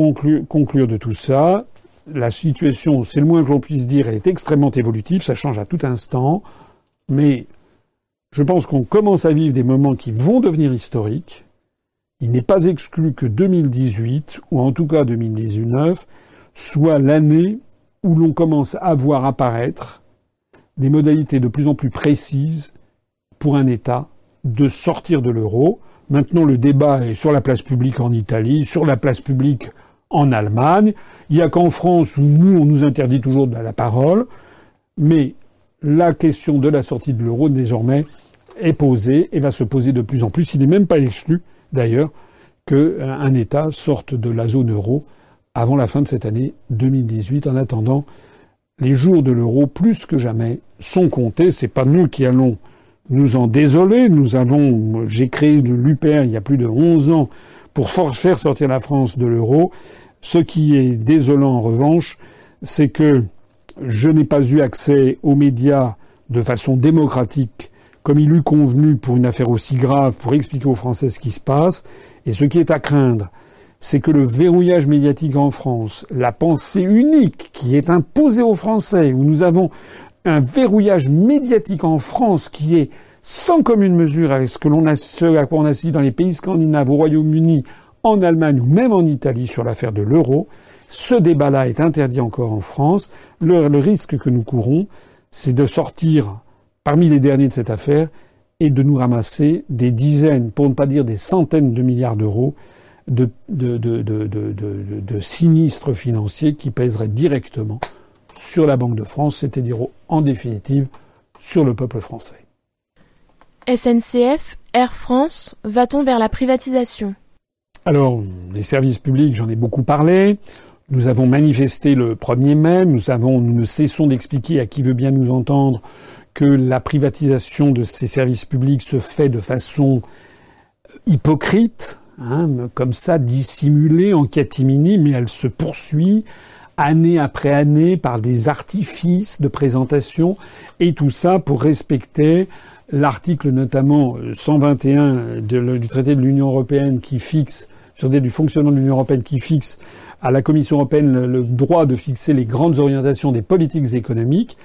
Speaker 2: conclure de tout ça? La situation, c'est le moins que l'on puisse dire, est extrêmement évolutive, ça change à tout instant, mais je pense qu'on commence à vivre des moments qui vont devenir historiques. Il n'est pas exclu que 2018, ou en tout cas 2019, soit l'année où l'on commence à voir apparaître des modalités de plus en plus précises pour un État de sortir de l'euro. Maintenant, le débat est sur la place publique en Italie, sur la place publique en Allemagne. Il n'y a qu'en France où nous, on nous interdit toujours de la parole. Mais la question de la sortie de l'euro, désormais, est posée et va se poser de plus en plus. Il n'est même pas exclu, d'ailleurs, qu'un État sorte de la zone euro avant la fin de cette année 2018. En attendant, les jours de l'euro, plus que jamais, sont comptés. C'est pas nous qui allons nous en désoler. Nous avons, j'ai créé l'UPR il y a plus de 11 ans pour faire sortir la France de l'euro. Ce qui est désolant en revanche, c'est que je n'ai pas eu accès aux médias de façon démocratique comme il eût convenu pour une affaire aussi grave pour expliquer aux Français ce qui se passe. Et ce qui est à craindre, c'est que le verrouillage médiatique en France, la pensée unique qui est imposée aux Français, où nous avons un verrouillage médiatique en France qui est sans commune mesure avec ce que a, ce à quoi on assiste dans les pays scandinaves, au Royaume-Uni, en Allemagne ou même en Italie sur l'affaire de l'euro. Ce débat-là est interdit encore en France. Le, risque que nous courons, c'est de sortir parmi les derniers de cette affaire et de nous ramasser des dizaines, pour ne pas dire des centaines de milliards d'euros de, de, de, sinistres financiers qui pèseraient directement sur la Banque de France, c'est-à-dire en définitive sur le peuple français.
Speaker 1: SNCF, Air France, va-t-on vers la privatisation?
Speaker 2: Alors, les services publics, j'en ai beaucoup parlé. Nous avons manifesté le 1er mai, nous, avons, nous ne cessons d'expliquer à qui veut bien nous entendre que la privatisation de ces services publics se fait de façon hypocrite, hein, comme ça, dissimulée en catimini, mais elle se poursuit année après année par des artifices de présentation et tout ça pour respecter l'article notamment 121 du traité de l'Union européenne qui fixe sur du fonctionnement de l'Union européenne qui fixe à la Commission européenne le, droit de fixer les grandes orientations des politiques économiques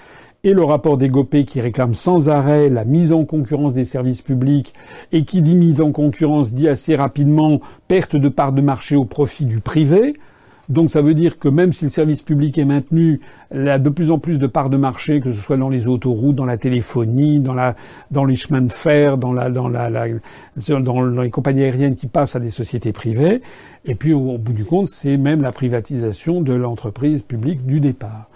Speaker 2: et le rapport des GOPÉ qui réclame sans arrêt la mise en concurrence des services publics et qui dit mise en concurrence dit assez rapidement perte de part de marché au profit du privé. Donc ça veut dire que même si le service public est maintenu, il a de plus en plus de parts de marché, que ce soit dans les autoroutes, dans la téléphonie, dans, la, dans les chemins de fer, dans, la, dans, la, dans les compagnies aériennes qui passent à des sociétés privées. Et puis au, bout du compte, c'est même la privatisation de l'entreprise publique du départ.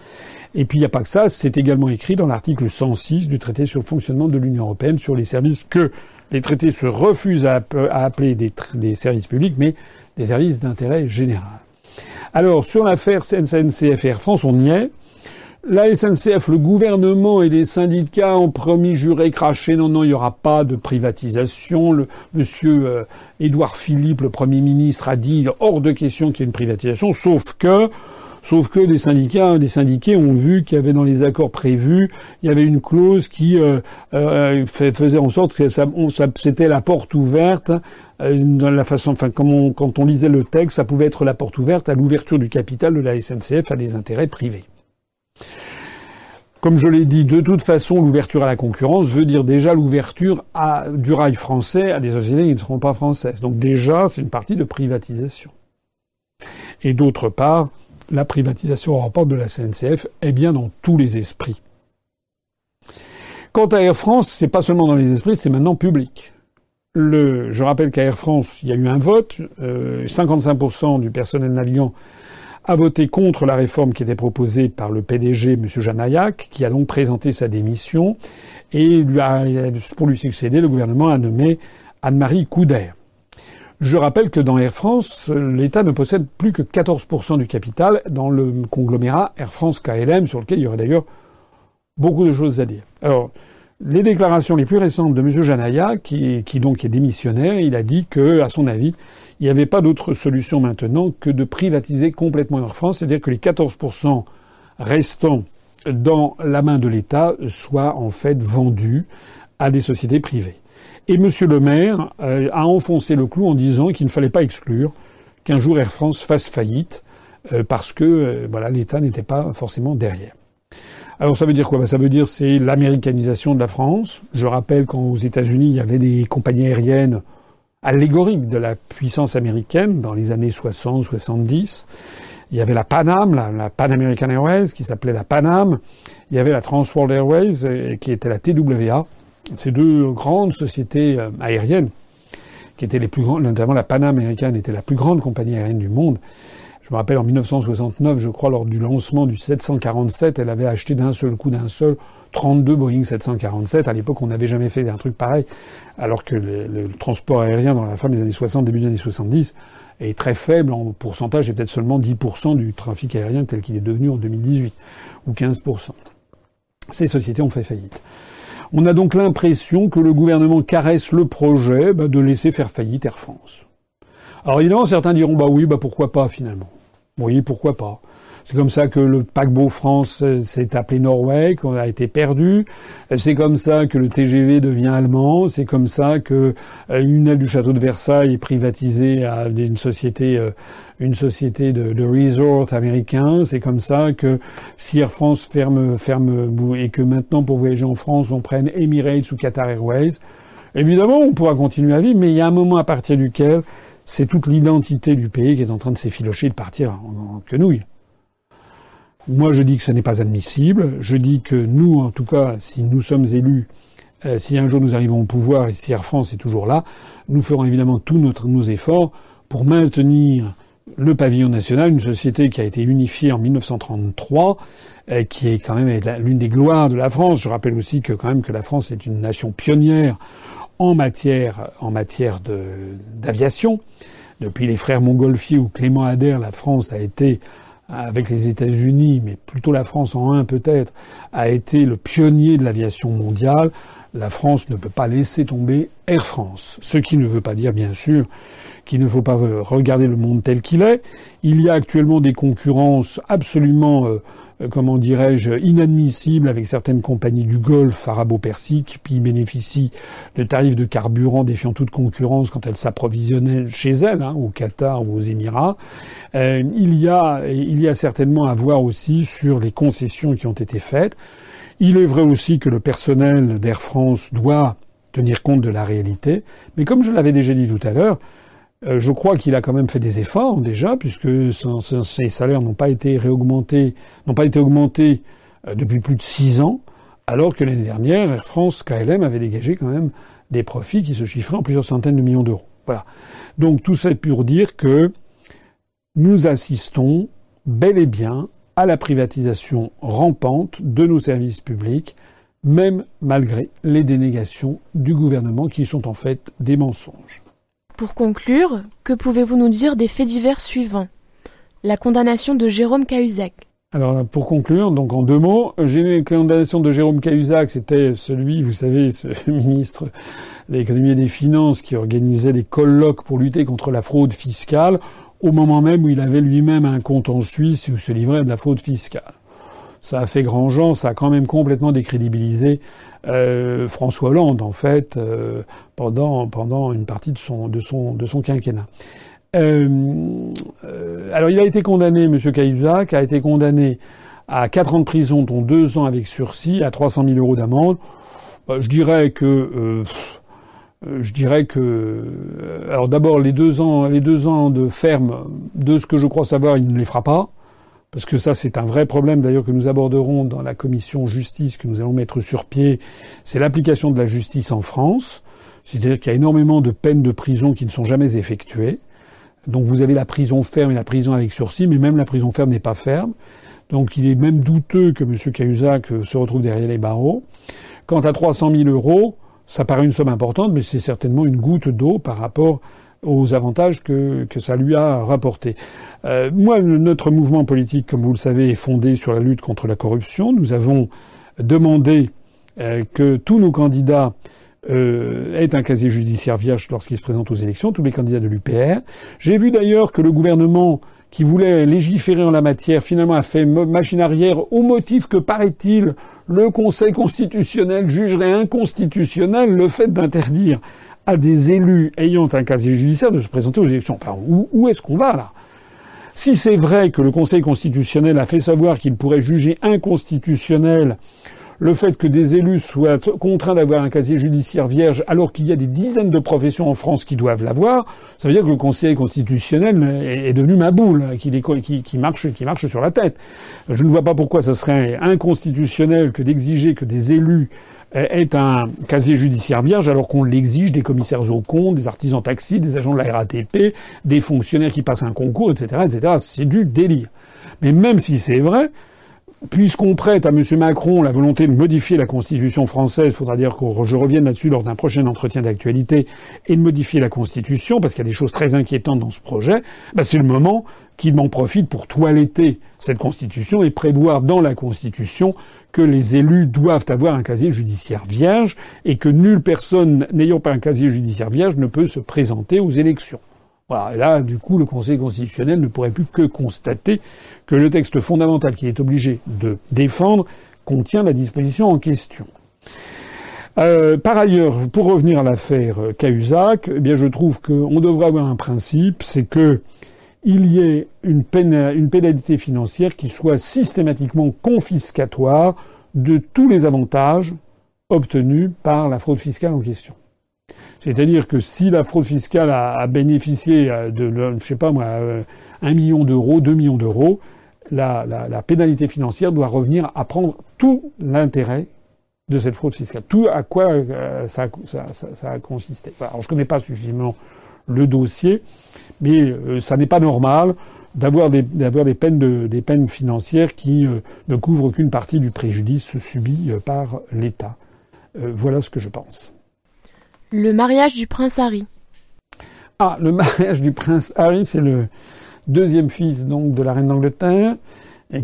Speaker 2: Et puis il n'y a pas que ça, c'est également écrit dans l'article 106 du traité sur le fonctionnement de l'Union européenne sur les services que les traités se refusent à, appeler des, des services publics, mais des services d'intérêt général. Alors, sur l'affaire SNCF Air France, on y est. La SNCF, le gouvernement et les syndicats ont promis, juré, craché, non, non, il n'y aura pas de privatisation. Le monsieur euh, Édouard Philippe, le Premier ministre, a dit hors de question qu'il y ait une privatisation, sauf que Sauf que les syndicats, des syndiqués ont vu qu'il y avait dans les accords prévus, il y avait une clause qui euh, euh, faisait en sorte que ça, c'était la porte ouverte dans la façon, enfin, quand on lisait le texte, ça pouvait être la porte ouverte à l'ouverture du capital de la SNCF à des intérêts privés. Comme je l'ai dit, de toute façon, l'ouverture à la concurrence veut dire déjà l'ouverture du rail français à des sociétés qui ne seront pas françaises. Donc déjà, c'est une partie de privatisation. Et d'autre part, la privatisation au rapport de la SNCF est bien dans tous les esprits. Quant à Air France, c'est pas seulement dans les esprits, c'est maintenant public. Je rappelle qu'à Air France, il y a eu un vote. 55% euh, du personnel navigant a voté contre la réforme qui était proposée par le PDG, M. Janayak, qui a donc présenté sa démission. Et pour lui succéder, le gouvernement a nommé Anne-Marie Couder. Je rappelle que dans Air France, l'État ne possède plus que 14% du capital dans le conglomérat Air France KLM, sur lequel il y aurait d'ailleurs beaucoup de choses à dire. Alors, les déclarations les plus récentes de M. Janaya, qui, qui donc est démissionnaire, il a dit que, à son avis, il n'y avait pas d'autre solution maintenant que de privatiser complètement Air France, c'est-à-dire que les 14% restants dans la main de l'État soient en fait vendus à des sociétés privées. Et M. Le Maire euh, a enfoncé le clou en disant qu'il ne fallait pas exclure qu'un jour Air France fasse faillite euh, parce que euh, l'État n'était pas forcément derrière. Alors ça veut dire quoi? Ben, Ça veut dire c'est l'américanisation de la France. Je rappelle qu'aux États-Unis il y avait des compagnies aériennes allégoriques de la puissance américaine dans les années 60-70. Il y avait la Panam, la, Pan American Airways, qui s'appelait la Panam. Il y avait la Trans World Airways, qui était la TWA ces deux grandes sociétés euh, aériennes, qui étaient les plus grandes, notamment la Pan américaine était la plus grande compagnie aérienne du monde. Je me rappelle en 1969, je crois, lors du lancement du 747, elle avait acheté d'un seul coup, d'un seul, 32 Boeing 747. À l'époque, on n'avait jamais fait un truc pareil, alors que le, transport aérien dans la fin des années 60, début des années 70, est très faible en pourcentage, et peut-être seulement 10% du trafic aérien tel qu'il est devenu en 2018, ou 15%. Ces sociétés ont fait faillite. On a donc l'impression que le gouvernement caresse le projet bah, de laisser faire faillite Air France. Alors évidemment, certains diront bah oui, bah pourquoi pas finalement. Oui, pourquoi pas. C'est comme ça que le paquebot France euh, s'est appelé Norway, qu'on a été perdu. C'est comme ça que le TGV devient allemand. C'est comme ça que euh, une aile du château de Versailles est privatisée à une société euh, une société de, de resort américain. C'est comme ça que si Air France ferme, ferme et que maintenant pour voyager en France on prenne Emirates ou Qatar Airways, évidemment on pourra continuer à vivre, mais il y a un moment à partir duquel c'est toute l'identité du pays qui est en train de s'effilocher, de partir en, quenouille. Moi, je dis que ce n'est pas admissible. Je dis que nous, en tout cas, si nous sommes élus, euh, si un jour nous arrivons au pouvoir et si Air France est toujours là, nous ferons évidemment tous nos efforts pour maintenir le pavillon national, une société qui a été unifiée en 1933, euh, qui est quand même l'une des gloires de la France. Je rappelle aussi que quand même que la France est une nation pionnière en matière en matière d'aviation. Depuis les frères Montgolfier ou Clément Ader, la France a été avec les États-Unis, mais plutôt la France en un peut-être, a été le pionnier de l'aviation mondiale. La France ne peut pas laisser tomber Air France. Ce qui ne veut pas dire, bien sûr, qu'il ne faut pas regarder le monde tel qu'il est. Il y a actuellement des concurrences absolument, euh, comment dirais-je, inadmissibles avec certaines compagnies du Golfe arabo-persique qui bénéficient de tarifs de carburant défiant toute concurrence quand elles s'approvisionnaient chez elles, hein, au Qatar ou aux Émirats. Euh, il, y a, il y a certainement à voir aussi sur les concessions qui ont été faites. Il est vrai aussi que le personnel d'Air France doit tenir compte de la réalité, mais comme je l'avais déjà dit tout à l'heure, euh, je crois qu'il a quand même fait des efforts déjà, puisque ses salaires n'ont pas été réaugmentés, n'ont pas été augmentés euh, depuis plus de six ans, alors que l'année dernière, Air France KLM avait dégagé quand même des profits qui se chiffraient en plusieurs centaines de millions d'euros. Voilà. Donc tout ça pour dire que nous assistons bel et bien à la privatisation rampante de nos services publics, même malgré les dénégations du gouvernement qui sont en fait des mensonges.
Speaker 1: Pour conclure, que pouvez-vous nous dire des faits divers suivants? La condamnation de Jérôme Cahuzac.
Speaker 2: Alors pour conclure, donc en deux mots, la condamnation de Jérôme Cahuzac, c'était celui, vous savez, ce ministre de l'économie et des finances qui organisait des colloques pour lutter contre la fraude fiscale au moment même où il avait lui-même un compte en Suisse où se livrait de la fraude fiscale. Ça a fait grand genre, ça a quand même complètement décrédibilisé euh, François Hollande, en fait, euh, pendant, une partie de son, quinquennat. Euh, alors il a été condamné, M. Cahuzac a été condamné à 4 ans de prison, dont 2 ans avec sursis, à 300 000 euros d'amende. Bah, je dirais que... je dirais que, alors d'abord les deux ans, les ans de ferme, de ce que je crois savoir, il ne les fera pas parce que ça c'est un vrai problème d'ailleurs que nous aborderons dans la commission justice que nous allons mettre sur pied, c'est l'application de la justice en France. C'est-à-dire qu'il y a énormément de peines de prison qui ne sont jamais effectuées. Donc vous avez la prison ferme et la prison avec sursis, mais même la prison ferme n'est pas ferme. Donc il est même douteux que M. Cahuzac se retrouve derrière les barreaux. Quant à 300 000 euros, ça paraît une somme importante, mais c'est certainement une goutte d'eau par rapport aux avantages que, que ça lui a rapporté. Euh, moi, notre mouvement politique, comme vous le savez, est fondé sur la lutte contre la corruption. Nous avons demandé euh, que tous nos candidats euh, aient un casier judiciaire vierge lorsqu'ils se présentent aux élections, tous les candidats de l'UPR. J'ai vu d'ailleurs que le gouvernement qui voulait légiférer en la matière, finalement a fait machine arrière au motif que, paraît-il, le Conseil constitutionnel jugerait inconstitutionnel le fait d'interdire à des élus ayant un casier judiciaire de se présenter aux élections. Enfin, où est-ce qu'on va là? Si c'est vrai que le Conseil constitutionnel a fait savoir qu'il pourrait juger inconstitutionnel le fait que des élus soient contraints d'avoir un casier judiciaire vierge alors qu'il y a des dizaines de professions en France qui doivent l'avoir, ça veut dire que le Conseil constitutionnel est devenu ma boule, marche, qui marche sur la tête. Je ne vois pas pourquoi ça serait inconstitutionnel que d'exiger que des élus aient un casier judiciaire vierge alors qu'on l'exige des commissaires aux comptes, des artisans taxis, des agents de la RATP, des fonctionnaires qui passent un concours, etc., etc. C'est du délire. Mais même si c'est vrai, Puisqu'on prête à M. Macron la volonté de modifier la Constitution française, faudra dire que je revienne là-dessus lors d'un prochain entretien d'actualité, et de modifier la Constitution, parce qu'il y a des choses très inquiétantes dans ce projet, bah c'est le moment qu'il m'en profite pour toiletter cette Constitution et prévoir dans la Constitution que les élus doivent avoir un casier judiciaire vierge et que nulle personne n'ayant pas un casier judiciaire vierge ne peut se présenter aux élections. Voilà. Et là, du coup, le Conseil constitutionnel ne pourrait plus que constater que le texte fondamental qu'il est obligé de défendre contient la disposition en question. Euh, par ailleurs, pour revenir à l'affaire Cahuzac, eh bien, je trouve qu'on devrait avoir un principe, c'est que il y ait une pénalité financière qui soit systématiquement confiscatoire de tous les avantages obtenus par la fraude fiscale en question. C'est-à-dire que si la fraude fiscale a, bénéficié de, je sais pas moi, euh, un million d'euros, deux millions d'euros, la, pénalité financière doit revenir à prendre tout l'intérêt de cette fraude fiscale, tout à quoi euh, ça, a consisté. Alors je ne connais pas suffisamment le dossier, mais euh, ça n'est pas normal d'avoir des, des, peines des peines financières qui ne couvrent qu'une partie du préjudice subi par l'État. voilà ce que je pense.
Speaker 1: Le mariage du prince Harry.
Speaker 2: Ah, le mariage du prince Harry, c'est le deuxième fils donc de la reine d'Angleterre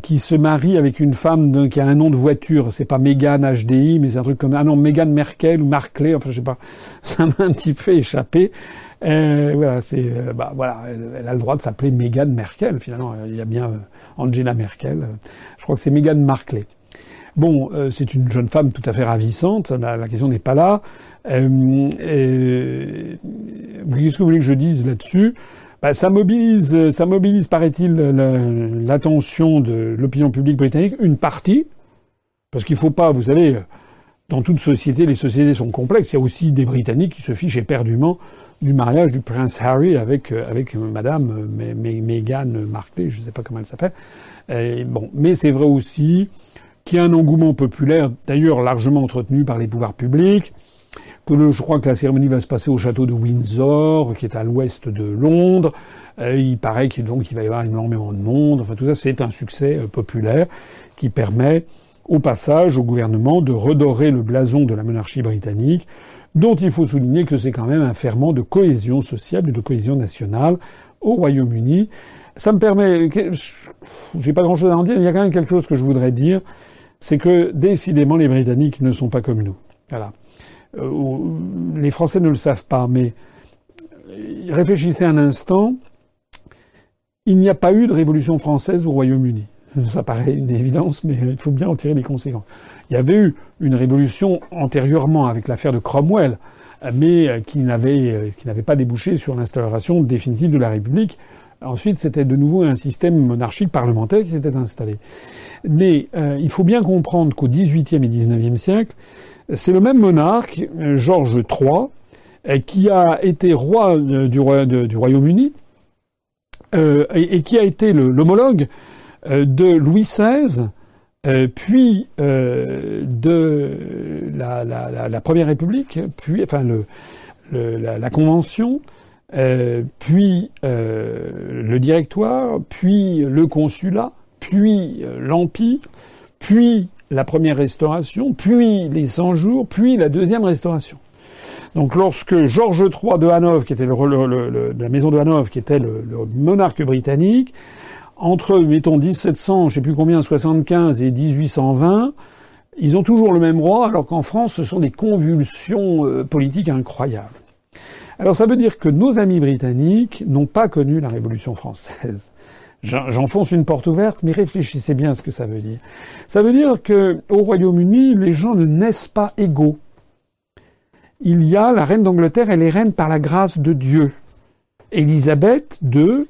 Speaker 2: qui se marie avec une femme qui a un nom de voiture. C'est pas Meghan HDI, mais c'est un truc comme ah non Meghan Merkel ou Markley. Enfin, je sais pas. Ça m'a un petit peu échappé. Euh, voilà, c'est euh, bah voilà, elle, a le droit de s'appeler Meghan Merkel. Finalement, il y a bien euh, Angela Merkel. Je crois que c'est Meghan Markley. Bon, c'est une jeune femme tout à fait ravissante. la question n'est pas là. Euh, Qu'est-ce que vous voulez que je dise là-dessus? Bah, ça mobilise, ça mobilise, paraît-il, l'attention de l'opinion publique britannique, une partie, parce qu'il faut pas, vous savez, dans toute société, les sociétés sont complexes. Il y a aussi des Britanniques qui se fichent éperdument du mariage du prince Harry avec avec Madame Meghan Markle, je ne sais pas comment elle s'appelle. Bon, mais c'est vrai aussi qu'il y a un engouement populaire, d'ailleurs largement entretenu par les pouvoirs publics, je crois que la cérémonie va se passer au château de Windsor, qui est à l'ouest de Londres. Il paraît qu'il va y avoir énormément de monde. Enfin, tout ça, c'est un succès euh, populaire qui permet, au passage, au gouvernement de redorer le blason de la monarchie britannique, dont il faut souligner que c'est quand même un ferment de cohésion sociale et de cohésion nationale au Royaume-Uni. Ça me permet, j'ai pas grand-chose à en dire. Il y a quand même quelque chose que je voudrais dire, c'est que décidément les Britanniques ne sont pas comme nous. Voilà. Euh, les Français ne le savent pas, mais réfléchissez un instant. Il n'y a pas eu de révolution française au Royaume-Uni. Ça paraît une évidence, mais il faut bien en tirer les conséquences. Il y avait eu une révolution antérieurement avec l'affaire de Cromwell, mais qui n'avait, pas débouché sur l'installation définitive de la République. Ensuite, c'était de nouveau un système monarchique parlementaire qui s'était installé. Mais euh, il faut bien comprendre qu'au XVIIIe et XIXe siècle, c'est le même monarque, Georges III, euh, qui a été roi du, Royaume-Uni euh, et, qui a été l'homologue euh, de Louis XVI, puis de la, Première République, puis enfin la, Convention, puis le Directoire, puis le Consulat, puis l'Empire, puis la première restauration, puis les 100 jours, puis la deuxième restauration. Donc lorsque Georges III de Hanovre, qui était la maison de Hanovre, qui était le, monarque britannique, entre, mettons, 1700, je sais plus combien, 75 et 1820, ils ont toujours le même roi, alors qu'en France, ce sont des convulsions euh, politiques incroyables. Alors ça veut dire que nos amis britanniques n'ont pas connu la Révolution française. J'enfonce une porte ouverte, mais réfléchissez bien à ce que ça veut dire. Ça veut dire que au Royaume-Uni, les gens ne naissent pas égaux. Il y a la reine d'Angleterre, elle est reine par la grâce de Dieu. Élisabeth II,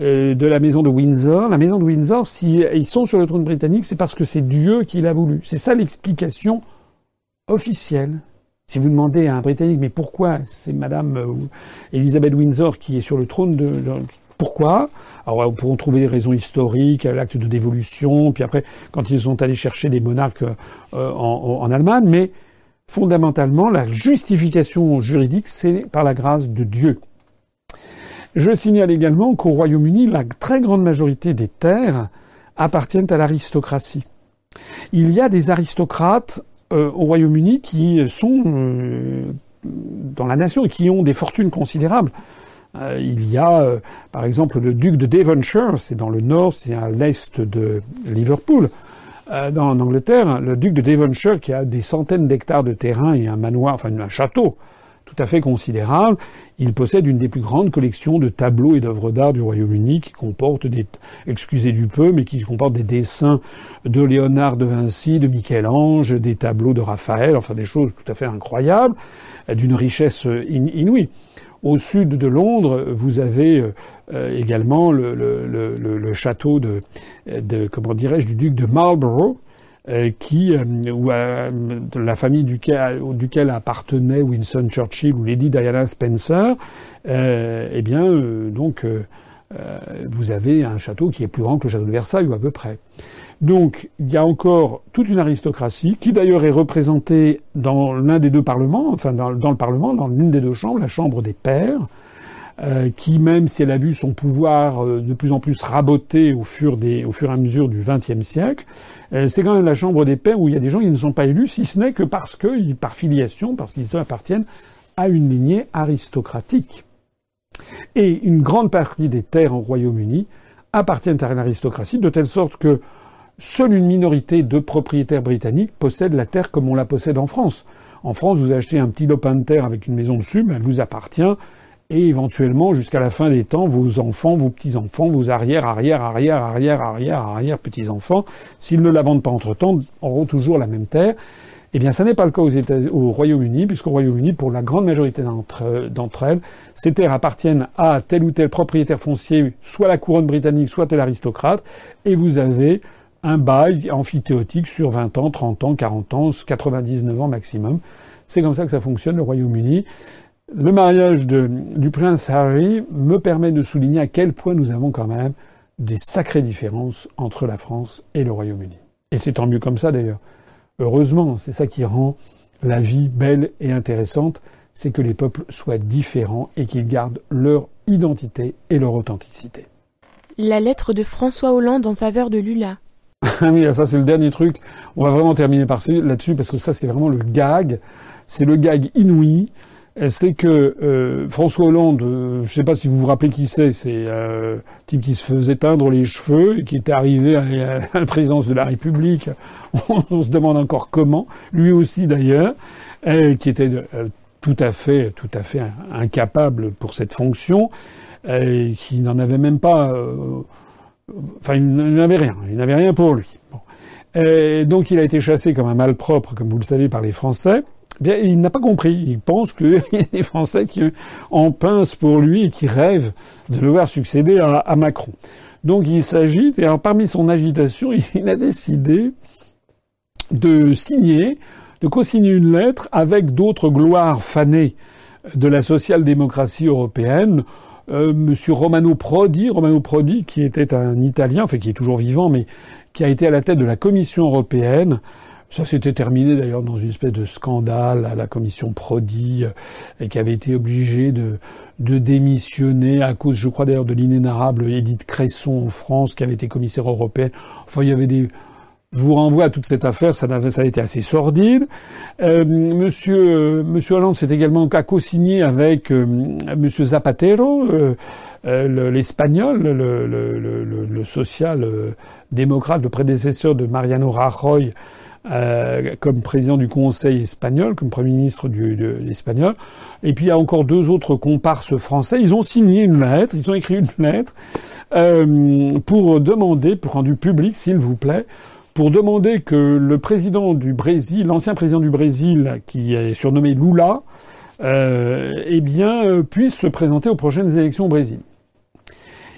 Speaker 2: euh, de la maison de Windsor. La maison de Windsor, si ils sont sur le trône britannique, c'est parce que c'est Dieu qui l'a voulu. C'est ça l'explication officielle. Si vous demandez à un Britannique, mais pourquoi c'est Madame euh, Elisabeth Windsor qui est sur le trône de, pourquoi Alors, on pourront trouver des raisons historiques, l'acte de dévolution, puis après, quand ils sont allés chercher des monarques euh, en, en, Allemagne, mais fondamentalement, la justification juridique, c'est par la grâce de Dieu. Je signale également qu'au Royaume-Uni, la très grande majorité des terres appartiennent à l'aristocratie. Il y a des aristocrates euh, au Royaume-Uni qui sont euh, dans la nation et qui ont des fortunes considérables. Euh, il y a, par exemple, le duc de Devonshire, c'est dans le nord, c'est à l'est de Liverpool, dans, en Angleterre, le duc de Devonshire qui a des centaines d'hectares de terrain et un manoir, enfin un château tout à fait considérable. Il possède une des plus grandes collections de tableaux et d'œuvres d'art du Royaume-Uni qui comporte des, excusez du peu, mais qui comporte des dessins de Léonard de Vinci, de Michel-Ange, des tableaux de Raphaël, enfin des choses tout à fait incroyables, d'une richesse inouïe. Au sud de Londres, vous avez euh, également le, château de, du duc de Marlborough, euh, qui, euh, euh, la famille duquel, duquel appartenait Winston Churchill ou Lady Diana Spencer, eh bien, donc, vous avez un château qui est plus grand que le château de Versailles ou à peu près. Donc, il y a encore toute une aristocratie qui d'ailleurs est représentée dans l'un des deux parlements, enfin dans, le Parlement, dans l'une des deux chambres, la Chambre des pairs, euh, qui, même si elle a vu son pouvoir euh, de plus en plus raboter au fur, des, au fur et à mesure du XXe siècle, euh, c'est quand même la Chambre des pairs où il y a des gens qui ne sont pas élus, si ce n'est que parce que, par filiation, parce qu'ils appartiennent à une lignée aristocratique. Et une grande partie des terres au Royaume-Uni appartiennent à l'aristocratie, de telle sorte que seule une minorité de propriétaires britanniques possède la terre comme on la possède en France. En France, vous achetez un petit lopin de terre avec une maison dessus, mais elle vous appartient, et éventuellement jusqu'à la fin des temps vos enfants, vos petits-enfants, vos arrière, arrière, arrière, arrière, arrière, arrière petits-enfants, s'ils ne la vendent pas entre-temps, auront toujours la même terre. Eh bien, ça n'est pas le cas au Royaume-Uni, puisqu'au Royaume-Uni, pour la grande majorité d'entre elles, ces terres appartiennent à tel ou tel propriétaire foncier, soit la couronne britannique, soit tel aristocrate, et vous avez un bail amphithéotique sur 20 ans, 30 ans, 40 ans, 99 ans maximum. C'est comme ça que ça fonctionne, le Royaume-Uni. Le mariage du prince Harry me permet de souligner à quel point nous avons quand même des sacrées différences entre la France et le Royaume-Uni. Et c'est tant mieux comme ça d'ailleurs. Heureusement, c'est ça qui rend la vie belle et intéressante, c'est que les peuples soient différents et qu'ils gardent leur identité et leur authenticité.
Speaker 1: La lettre de François Hollande en faveur de Lula.
Speaker 2: Oui, ça c'est le dernier truc. On va vraiment terminer par là-dessus parce que ça c'est vraiment le gag. C'est le gag inouï c'est que euh, François Hollande, euh, je ne sais pas si vous vous rappelez qui c'est, c'est euh, un type qui se faisait teindre les cheveux et qui était arrivé à, la présidence de la République. On, se demande encore comment. Lui aussi d'ailleurs, qui était tout à fait, tout à fait incapable pour cette fonction, et qui n'en avait même pas. Enfin, il n'avait rien. Il n'avait rien pour lui. Et donc, il a été chassé comme un malpropre, comme vous le savez, par les Français. Bien, il n'a pas compris. Il pense qu'il y a des Français qui en pincent pour lui et qui rêvent de le voir succéder à, Macron. Donc il s'agite, et alors, parmi son agitation, il a décidé de signer, de co-signer une lettre avec d'autres gloires fanées de la social-démocratie européenne, euh, Monsieur Romano Prodi, Romano Prodi qui était un Italien, enfin qui est toujours vivant, mais qui a été à la tête de la Commission européenne, ça s'était terminé d'ailleurs dans une espèce de scandale à la commission Prodi, euh, et qui avait été obligé de, de démissionner à cause, je crois d'ailleurs, de l'inénarrable Édith Cresson en France, qui avait été commissaire européenne. Enfin, il y avait des... Je vous renvoie à toute cette affaire, ça, a été assez sordide. Euh, monsieur, monsieur Hollande s'est également co-signé avec euh, Monsieur Zapatero, euh, l'espagnol, le, le, le, social démocrate, le prédécesseur de Mariano Rajoy, comme président du Conseil espagnol, comme Premier ministre du, de l'espagnol. Et puis il y a encore deux autres comparses français. Ils ont signé une lettre, ils ont écrit une lettre pour demander, pour rendu public, s'il vous plaît, pour demander que le président du Brésil, l'ancien président du Brésil, qui est surnommé Lula, euh, eh bien, euh, puisse se présenter aux prochaines élections au Brésil.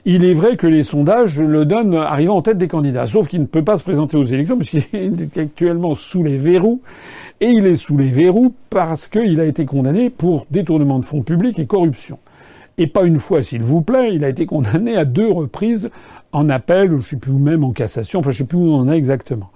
Speaker 2: Il est vrai que les sondages le donnent arrivant en tête des candidats, sauf qu'il ne peut pas se présenter aux élections puisqu'il est actuellement sous les verrous, et il est sous les verrous parce qu'il a été condamné pour détournement de fonds publics et corruption. Et pas une fois, s'il vous plaît, il a été condamné à deux reprises en appel, ou je sais plus où même en cassation, enfin je sais plus où on en est exactement.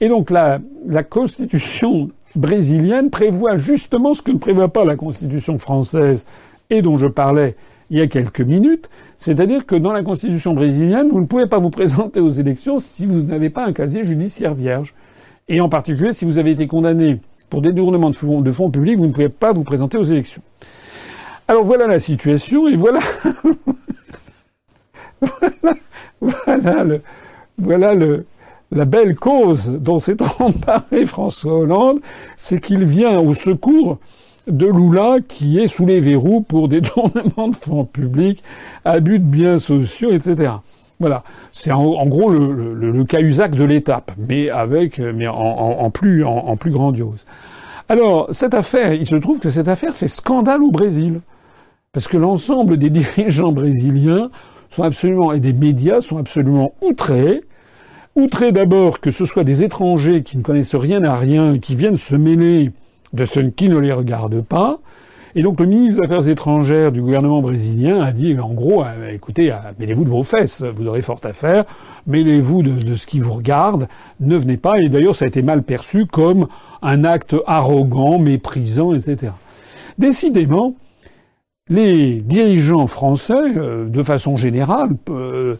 Speaker 2: Et donc la, la constitution brésilienne prévoit justement ce que ne prévoit pas la constitution française et dont je parlais il y a quelques minutes, c'est-à-dire que dans la constitution brésilienne, vous ne pouvez pas vous présenter aux élections si vous n'avez pas un casier judiciaire vierge. Et en particulier, si vous avez été condamné pour détournement de de fonds publics, vous ne pouvez pas vous présenter aux élections. Alors voilà la situation, et voilà, voilà voilà le, voilà le, la belle cause dont s'est emparé François Hollande, c'est qu'il vient au secours de Lula qui est sous les verrous pour détournement de fonds publics, abus de biens sociaux, etc. Voilà, c'est en, gros le, le, le de l'étape, mais avec, mais en, en plus, en, plus grandiose. Alors cette affaire, il se trouve que cette affaire fait scandale au Brésil, parce que l'ensemble des dirigeants brésiliens sont absolument, et des médias sont absolument outrés. Outrés d'abord que ce soit des étrangers qui ne connaissent rien à rien, qui viennent se mêler de ce qui ne les regarde pas. Et donc le ministre des Affaires étrangères du gouvernement brésilien a dit en gros, euh, écoutez, euh, mêlez-vous de vos fesses, vous aurez fort à faire, mêlez-vous de, ce qui vous regarde, ne venez pas. Et d'ailleurs ça a été mal perçu comme un acte arrogant, méprisant, etc. Décidément, les dirigeants français, euh, de façon générale, euh,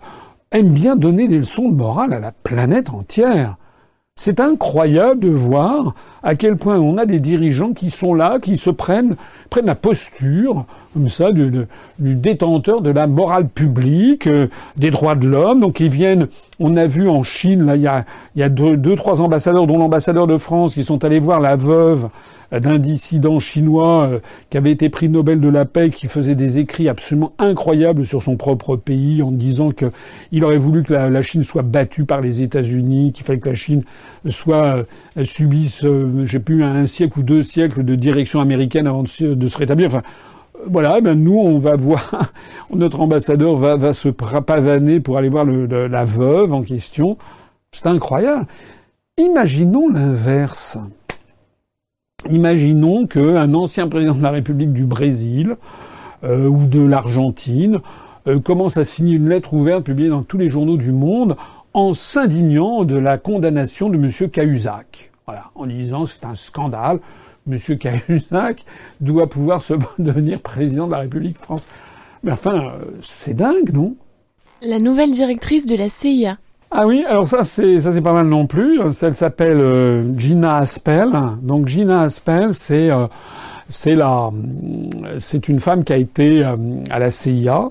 Speaker 2: aiment bien donner des leçons de morale à la planète entière. C'est incroyable de voir à quel point on a des dirigeants qui sont là, qui se prennent, prennent la posture, comme ça, du, détenteur de la morale publique, euh, des droits de l'homme. Donc ils viennent, on a vu en Chine, là, il y a, il y a deux, deux, trois ambassadeurs, dont l'ambassadeur de France, qui sont allés voir la veuve d'un dissident chinois euh, qui avait été prix Nobel de la paix, qui faisait des écrits absolument incroyables sur son propre pays en disant qu'il aurait voulu que la, Chine soit battue par les États-Unis, qu'il fallait que la Chine soit euh, subisse, euh, j'ai plus un siècle ou deux siècles de direction américaine avant de, se rétablir. Enfin, voilà, ben nous, on va voir, notre ambassadeur va, va se pavaner pour aller voir le, la veuve en question. C'est incroyable. Imaginons l'inverse. Imaginons qu'un ancien président de la République du Brésil euh, ou de l'Argentine euh, commence à signer une lettre ouverte publiée dans tous les journaux du monde en s'indignant de la condamnation de M. Cahuzac. Voilà, en disant c'est un scandale, M. Cahuzac doit pouvoir se devenir président de la République France. Mais enfin, euh, c'est dingue, non?
Speaker 1: La nouvelle directrice de la CIA
Speaker 2: ah oui, alors ça c'est ça c'est pas mal non plus. Elle s'appelle euh, Gina Aspel. Donc Gina Aspel, c'est euh, c'est la c'est une femme qui a été euh, à la CIA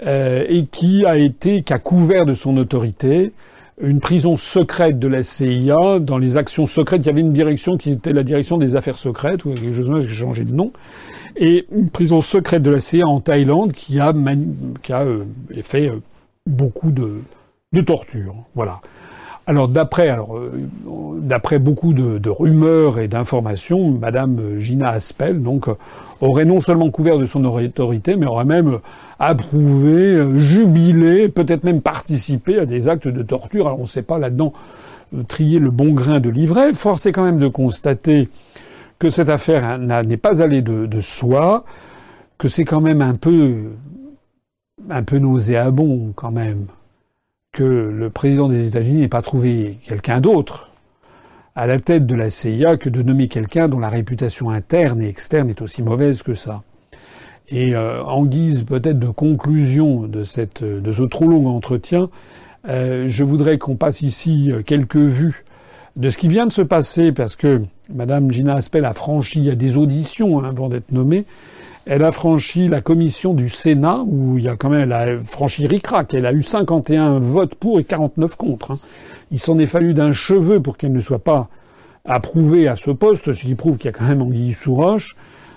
Speaker 2: et qui a été qui a couvert de son autorité une prison secrète de la CIA dans les actions secrètes. Il y avait une direction qui était la direction des affaires secrètes ou quelque chose a changé de nom et une prison secrète de la CIA en Thaïlande qui a qui a fait beaucoup de de torture. Voilà. Alors d'après alors euh, d'après beaucoup de, rumeurs et d'informations, Madame Gina Aspel donc euh, aurait non seulement couvert de son autorité, mais aurait même approuvé, euh, jubilé, peut-être même participé à des actes de torture. Alors on ne sait pas là-dedans trier le bon grain de livret. Force est quand même de constater que cette affaire hein, n'est pas allée de, de soi, que c'est quand même un peu un peu nauséabond quand même que le président des États-Unis n'ait pas trouvé quelqu'un d'autre à la tête de la CIA que de nommer quelqu'un dont la réputation interne et externe est aussi mauvaise que ça. Et euh, en guise peut-être de conclusion de, cette, de ce trop long entretien, Euh, je voudrais qu'on passe ici euh, quelques vues de ce qui vient de se passer, parce que Madame Gina Aspel a franchi, a des auditions hein, avant d'être nommée, elle a franchi la commission du Sénat, où il y a quand même, elle a franchi RICRAC, elle a eu 51 votes pour et 49 contre. Hein. Il s'en est fallu d'un cheveu pour qu'elle ne soit pas approuvée à ce poste, ce qui prouve qu'il y a quand même anguille sous roche.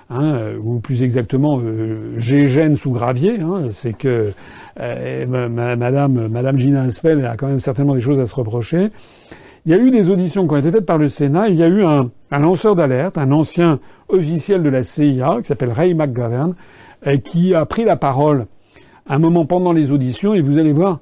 Speaker 2: Hein, euh, ou plus exactement euh, Gégène sous gravier, hein, c'est que euh, Madame, Madame Gina Aspel a quand même certainement des choses à se reprocher. Il y a eu des auditions qui ont été faites par le Sénat. Il y a eu un, lanceur d'alerte, un ancien officiel de la CIA qui s'appelle Ray McGovern, euh, qui a pris la parole un moment pendant les auditions et vous allez voir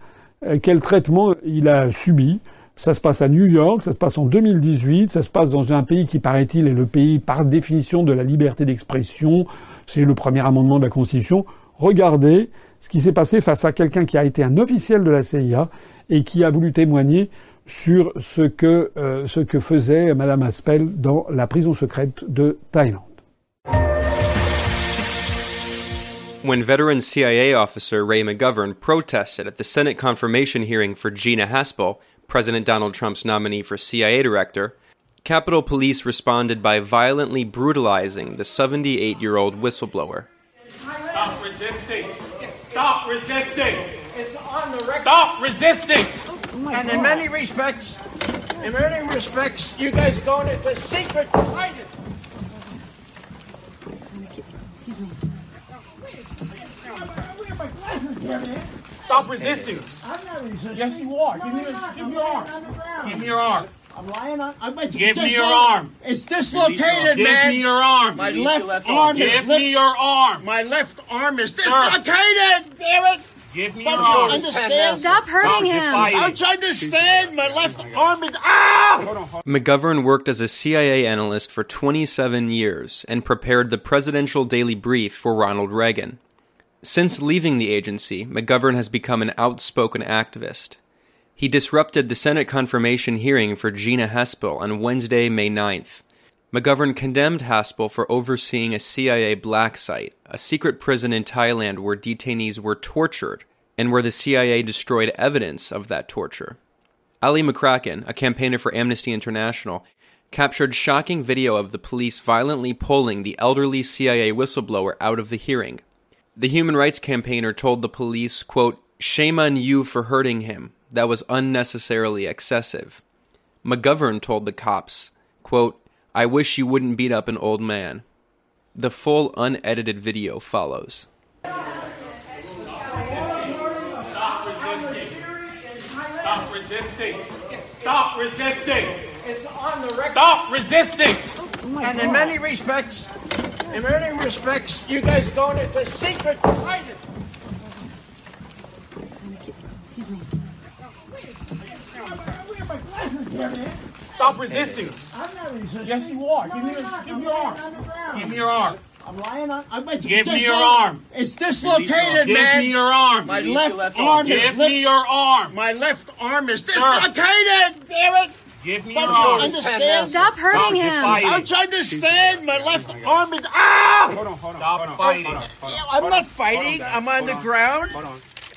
Speaker 2: quel traitement il a subi. Ça se passe à New York, ça se passe en 2018, ça se passe dans un pays qui, paraît-il, est le pays par définition de la liberté d'expression. C'est le premier amendement de la Constitution. Regardez ce qui s'est passé face à quelqu'un qui a été un officiel de la CIA et qui a voulu témoigner sur ce que, euh, ce que faisait Madame Aspel dans la prison secrète de Thaïlande.
Speaker 3: When veteran CIA officer Ray McGovern protested at the Senate confirmation hearing for Gina Haspel, President Donald Trump's nominee for CIA director, Capitol Police responded by violently brutalizing the 78 year old whistleblower.
Speaker 4: Stop resisting! Stop resisting! It's on the record. Stop resisting!
Speaker 5: Oh and in many respects, in many respects, you guys going into secret hiding.
Speaker 4: Excuse me. Stop resisting.
Speaker 5: I'm not resisting.
Speaker 4: Yes, you are. Give me, your, give me your arm. Give me your arm.
Speaker 5: I'm lying on. I'm
Speaker 4: Give me your arm.
Speaker 5: It's dislocated,
Speaker 4: Give
Speaker 5: man.
Speaker 4: Give me your arm.
Speaker 5: My left, arm is
Speaker 4: Give
Speaker 5: lip-
Speaker 4: me your arm.
Speaker 5: My left arm is dislocated. Damn it!
Speaker 4: Give me
Speaker 5: Don't
Speaker 4: your
Speaker 5: you understand?
Speaker 6: Stop hurting
Speaker 4: Stop,
Speaker 6: him.
Speaker 4: fight it.
Speaker 5: Don't you understand? My left arm is ah!
Speaker 3: McGovern worked as a CIA analyst for 27 years and prepared the Presidential Daily Brief for Ronald Reagan. Since leaving the agency, McGovern has become an outspoken activist. He disrupted the Senate confirmation hearing for Gina Haspel on Wednesday, May 9th. McGovern condemned Haspel for overseeing a CIA black site, a secret prison in Thailand where detainees were tortured and where the CIA destroyed evidence of that torture. Ali McCracken, a campaigner for Amnesty International, captured shocking video of the police violently pulling the elderly CIA whistleblower out of the hearing. The human rights campaigner told the police, quote, Shame on you for hurting him. That was unnecessarily excessive. McGovern told the cops, quote, I wish you wouldn't beat up an old man. The full unedited video follows.
Speaker 4: Stop resisting. Stop resisting.
Speaker 5: It's on the record.
Speaker 4: Stop resisting.
Speaker 5: And in many respects, in many respects, you guys going into secret hiding.
Speaker 6: Excuse me.
Speaker 4: Stop resisting.
Speaker 5: I'm not resisting.
Speaker 4: Yes, you are.
Speaker 5: No,
Speaker 4: Give me your- give me your arm.
Speaker 5: on the ground.
Speaker 4: Give me your arm.
Speaker 5: I'm lying on. I'm
Speaker 4: Give me your arm.
Speaker 5: It's dislocated,
Speaker 4: Give
Speaker 5: man.
Speaker 4: Give me your arm.
Speaker 5: My left, arm is
Speaker 4: Give
Speaker 5: lip-
Speaker 4: me your arm.
Speaker 5: My left arm is dislocated. Damn it!
Speaker 4: Give me your
Speaker 5: Don't you
Speaker 4: arm.
Speaker 5: understand?
Speaker 6: Stop hurting
Speaker 4: Stop,
Speaker 6: him.
Speaker 4: fight it.
Speaker 5: Don't you understand? My left arm is ah!
Speaker 4: Stop fighting.
Speaker 5: I'm not fighting. I'm on the ground.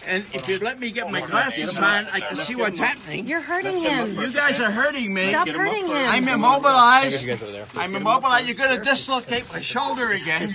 Speaker 5: And if you let me get my glasses on, I can see what's happening.
Speaker 6: You're hurting him.
Speaker 5: You guys are hurting me.
Speaker 6: Stop hurting him.
Speaker 5: I'm immobilized. I'm immobilized. You're going to dislocate my shoulder again.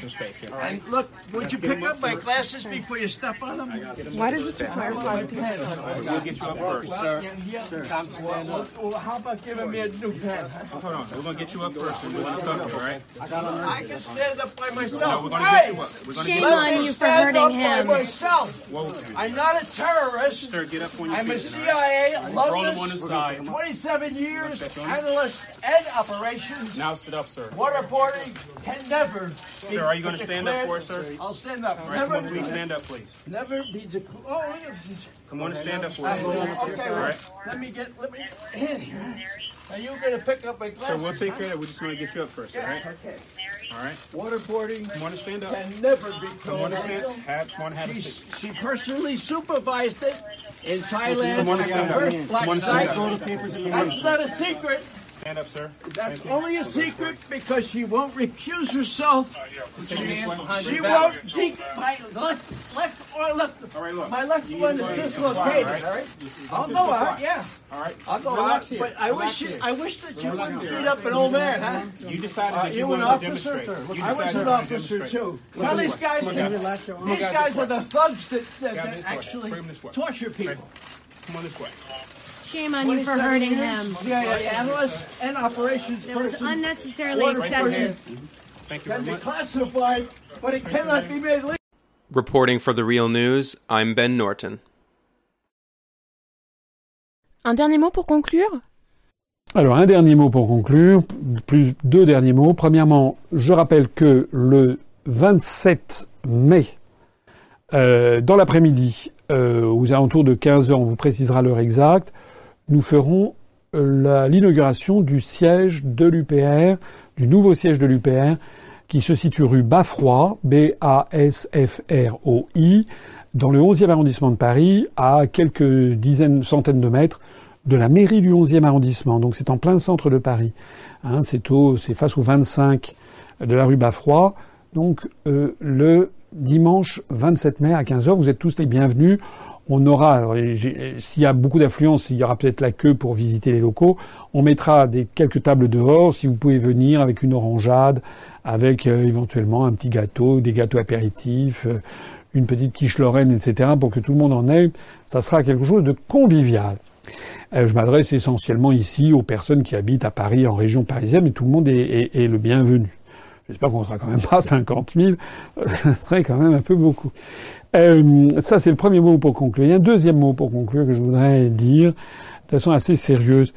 Speaker 5: And look, would you pick up my glasses before you step on them?
Speaker 6: Why does this require five pens?
Speaker 7: We'll get you up first.
Speaker 5: Well, yeah, well, well, how about giving me a new pen?
Speaker 7: Hold on. We're gonna get you up first and we'll talk, all right?
Speaker 5: I can stand up by
Speaker 7: No,
Speaker 5: myself.
Speaker 7: we're gonna
Speaker 5: Hey!
Speaker 7: get you up.
Speaker 6: Shame
Speaker 7: get you up.
Speaker 6: on
Speaker 5: Let me
Speaker 6: you for
Speaker 5: up
Speaker 6: hurting
Speaker 5: by
Speaker 6: him.
Speaker 5: myself.
Speaker 7: Whoa.
Speaker 5: I'm not a terrorist.
Speaker 7: Sir, get up on your
Speaker 5: I'm a
Speaker 7: feet. all right?
Speaker 5: CIA alumnus,
Speaker 7: side.
Speaker 5: 27 years analyst and operations.
Speaker 7: Now sit up, sir.
Speaker 5: Waterboarding can never. be
Speaker 7: Sir, are you gonna stand up for us, sir?
Speaker 5: I'll stand up.
Speaker 7: All right, come
Speaker 5: Never,
Speaker 7: on, please stand up, please.
Speaker 5: never be declared. Oh, look at this.
Speaker 7: Come on and stand up for us.
Speaker 5: Okay,
Speaker 7: All right.
Speaker 5: let me get, let me in here. Are you gonna pick up my glasses?
Speaker 7: So we'll take care of that. We just want to get you up first, all right?
Speaker 5: Okay.
Speaker 7: All right.
Speaker 5: Waterboarding
Speaker 7: Come on and stand up.
Speaker 5: can never be
Speaker 7: Come on and stand.
Speaker 5: called.
Speaker 7: Have, come on and have a
Speaker 5: She,
Speaker 7: seat.
Speaker 5: she personally supervised it in Thailand.
Speaker 7: Come on and stand up.
Speaker 5: first black
Speaker 7: Come on and stand up.
Speaker 5: That's not a secret.
Speaker 7: Stand up, sir.
Speaker 5: That's only a secret because she won't recuse herself.
Speaker 7: Take this way.
Speaker 5: She won't keep my left left or left.
Speaker 7: All right, look.
Speaker 5: My left
Speaker 7: You
Speaker 5: one
Speaker 7: need
Speaker 5: is
Speaker 7: to go-
Speaker 5: dislocated.
Speaker 7: all right?
Speaker 5: All right.
Speaker 7: You- you-
Speaker 5: I'll go out.
Speaker 7: fine.
Speaker 5: Yeah.
Speaker 7: All right.
Speaker 5: I'll go
Speaker 7: Relax
Speaker 5: out.
Speaker 7: here.
Speaker 5: But I
Speaker 7: Relax
Speaker 5: wish
Speaker 7: here.
Speaker 5: I wish that you
Speaker 7: Relax
Speaker 5: wouldn't
Speaker 7: here.
Speaker 5: beat up an old man, huh?
Speaker 7: You decided
Speaker 5: Uh,
Speaker 7: that you,
Speaker 5: you
Speaker 7: were
Speaker 5: an
Speaker 7: to
Speaker 5: officer,
Speaker 7: demonstrate.
Speaker 5: sir. I was an
Speaker 7: you were gonna
Speaker 5: officer too.
Speaker 7: Come
Speaker 5: Now
Speaker 7: on
Speaker 5: these guys,
Speaker 7: Come on
Speaker 5: can,
Speaker 7: down.
Speaker 5: these guys are the thugs that, that,
Speaker 7: Down
Speaker 5: that
Speaker 7: this way.
Speaker 5: actually
Speaker 7: Bring him this way.
Speaker 5: torture people.
Speaker 7: Come on this way.
Speaker 6: Shame on you for
Speaker 5: 27
Speaker 6: hurting
Speaker 5: years,
Speaker 6: him.
Speaker 5: CIA analyst and operations
Speaker 6: It was
Speaker 5: person.
Speaker 6: unnecessarily
Speaker 5: Order
Speaker 6: excessive.
Speaker 7: Thank you
Speaker 5: Can
Speaker 7: very
Speaker 5: be
Speaker 7: much.
Speaker 5: classified, but it cannot be made legal.
Speaker 3: Reporting for the Real News, I'm Ben Norton.
Speaker 1: Un dernier mot pour conclure?
Speaker 2: Alors, un dernier mot pour conclure, plus deux derniers mots. Premièrement, je rappelle que le 27 mai, euh, dans l'après-midi, euh, aux alentours de 15 heures, on vous précisera l'heure exacte, nous ferons euh, l'inauguration du siège de l'UPR, du nouveau siège de l'UPR, qui se situe rue Baffroi, B-A-S-F-R-O-I, dans le 11e arrondissement de Paris, à quelques dizaines, centaines de mètres de la mairie du 11e arrondissement. Donc c'est en plein centre de Paris. Hein, c'est face au 25 de la rue Baffroi. Donc euh, le dimanche 27 mai à 15h, vous êtes tous les bienvenus. On aura, s'il y a beaucoup d'affluence, il y aura peut-être la queue pour visiter les locaux. On mettra des, quelques tables dehors, si vous pouvez venir avec une orangeade, avec euh, éventuellement un petit gâteau, des gâteaux apéritifs, euh, une petite quiche lorraine, etc., pour que tout le monde en ait. Ça sera quelque chose de convivial. Euh, je m'adresse essentiellement ici aux personnes qui habitent à Paris, en région parisienne, mais tout le monde est, le bienvenu. J'espère qu'on sera quand même pas 50 000. Ça serait quand même un peu beaucoup. Euh, ça, c'est le premier mot pour conclure. Il y a un deuxième mot pour conclure que je voudrais dire de façon assez sérieuse.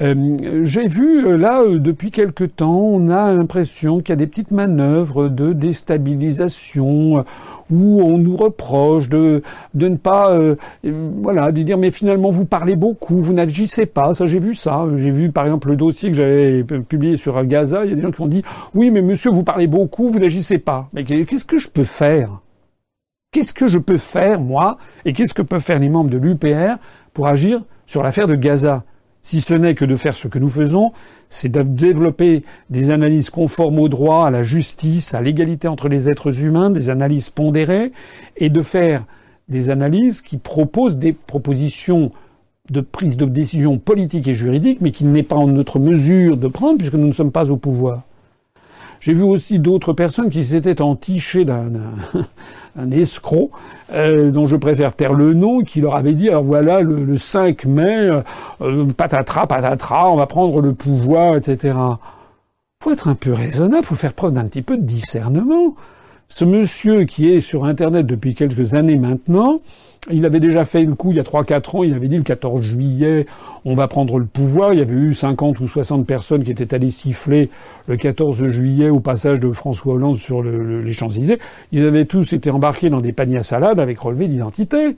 Speaker 2: Euh, J'ai vu euh, là euh, depuis quelque temps, on a l'impression qu'il y a des petites manœuvres de déstabilisation euh, où on nous reproche de de ne pas euh, voilà de dire mais finalement vous parlez beaucoup, vous n'agissez pas. Ça j'ai vu ça. J'ai vu par exemple le dossier que j'avais publié sur Gaza. Il y a des gens qui ont dit oui mais monsieur vous parlez beaucoup, vous n'agissez pas. Mais qu'est-ce que je peux faire? Qu'est-ce que je peux faire moi et qu'est-ce que peuvent faire les membres de l'UPR pour agir sur l'affaire de Gaza? Si ce n'est que de faire ce que nous faisons, c'est de développer des analyses conformes au droit, à la justice, à l'égalité entre les êtres humains, des analyses pondérées, et de faire des analyses qui proposent des propositions de prise de décision politique et juridique, mais qui n'est pas en notre mesure de prendre puisque nous ne sommes pas au pouvoir. J'ai vu aussi d'autres personnes qui s'étaient entichées d'un un escroc euh, dont je préfère taire le nom, qui leur avait dit alors voilà le, le 5 mai, euh, patatras patatras, on va prendre le pouvoir, etc. Faut être un peu raisonnable, faut faire preuve d'un petit peu de discernement. Ce monsieur qui est sur Internet depuis quelques années maintenant, il avait déjà fait le coup il y a 3-4 ans, il avait dit le 14 juillet, on va prendre le pouvoir. Il y avait eu 50 ou 60 personnes qui étaient allées siffler le 14 juillet au passage de François Hollande sur le- le- les Champs-Élysées. Ils avaient tous été embarqués dans des paniers à salade avec relevé d'identité.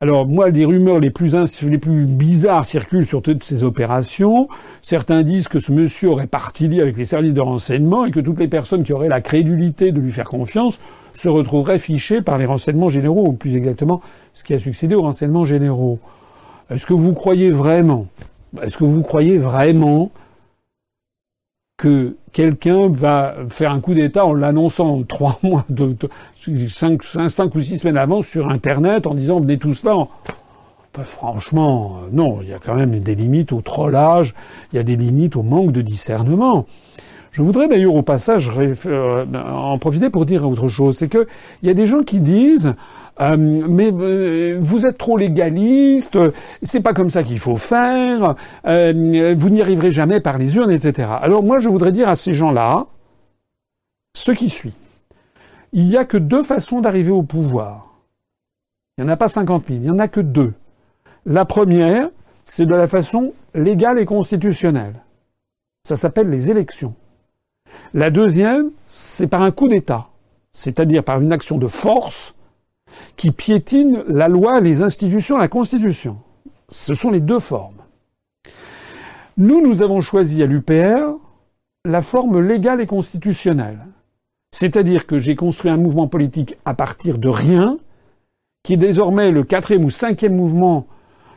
Speaker 2: Alors moi, les rumeurs les plus, ins- les plus bizarres circulent sur toutes ces opérations. Certains disent que ce monsieur aurait parti avec les services de renseignement et que toutes les personnes qui auraient la crédulité de lui faire confiance se retrouveraient fichées par les renseignements généraux, ou plus exactement ce qui a succédé aux renseignements généraux. Est-ce que vous croyez vraiment, est-ce que vous croyez vraiment que quelqu'un va faire un coup d'État en l'annonçant trois mois, cinq, ou six semaines avant sur Internet en disant venez là? Enfin, franchement, euh, non, il y a quand même des limites au trollage, il y a des limites au manque de discernement. Je voudrais d'ailleurs au passage euh, en profiter pour dire autre chose, c'est que il y a des gens qui disent euh, mais euh, vous êtes trop légaliste, c'est pas comme ça qu'il faut faire, vous n'y arriverez jamais par les urnes, etc. Alors moi je voudrais dire à ces gens-là ce qui suit. Il n'y a que deux façons d'arriver au pouvoir. Il n'y en a pas 50 000, il n'y en a que deux. La première, c'est de la façon légale et constitutionnelle. Ça s'appelle les élections. La deuxième, c'est par un coup d'État, c'est-à-dire par une action de force qui piétine la loi, les institutions, la Constitution. Ce sont les deux formes. Nous, nous avons choisi à l'UPR la forme légale et constitutionnelle. C'est-à-dire que j'ai construit un mouvement politique à partir de rien, qui est désormais le quatrième ou cinquième mouvement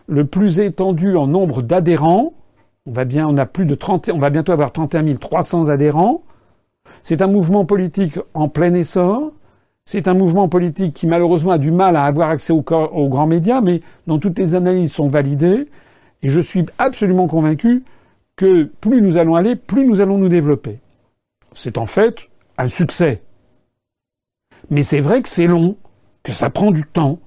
Speaker 2: le plus étendu en nombre d'adhérents. On va bien, on a plus de 30, on va bientôt avoir 31 300 adhérents. C'est un mouvement politique en plein essor. C'est un mouvement politique qui malheureusement a du mal à avoir accès aux, grands médias, mais dont toutes les analyses sont validées. Et je suis absolument convaincu que plus nous allons aller, plus nous allons nous développer. C'est en fait un succès. Mais c'est vrai que c'est long, que ça prend du temps,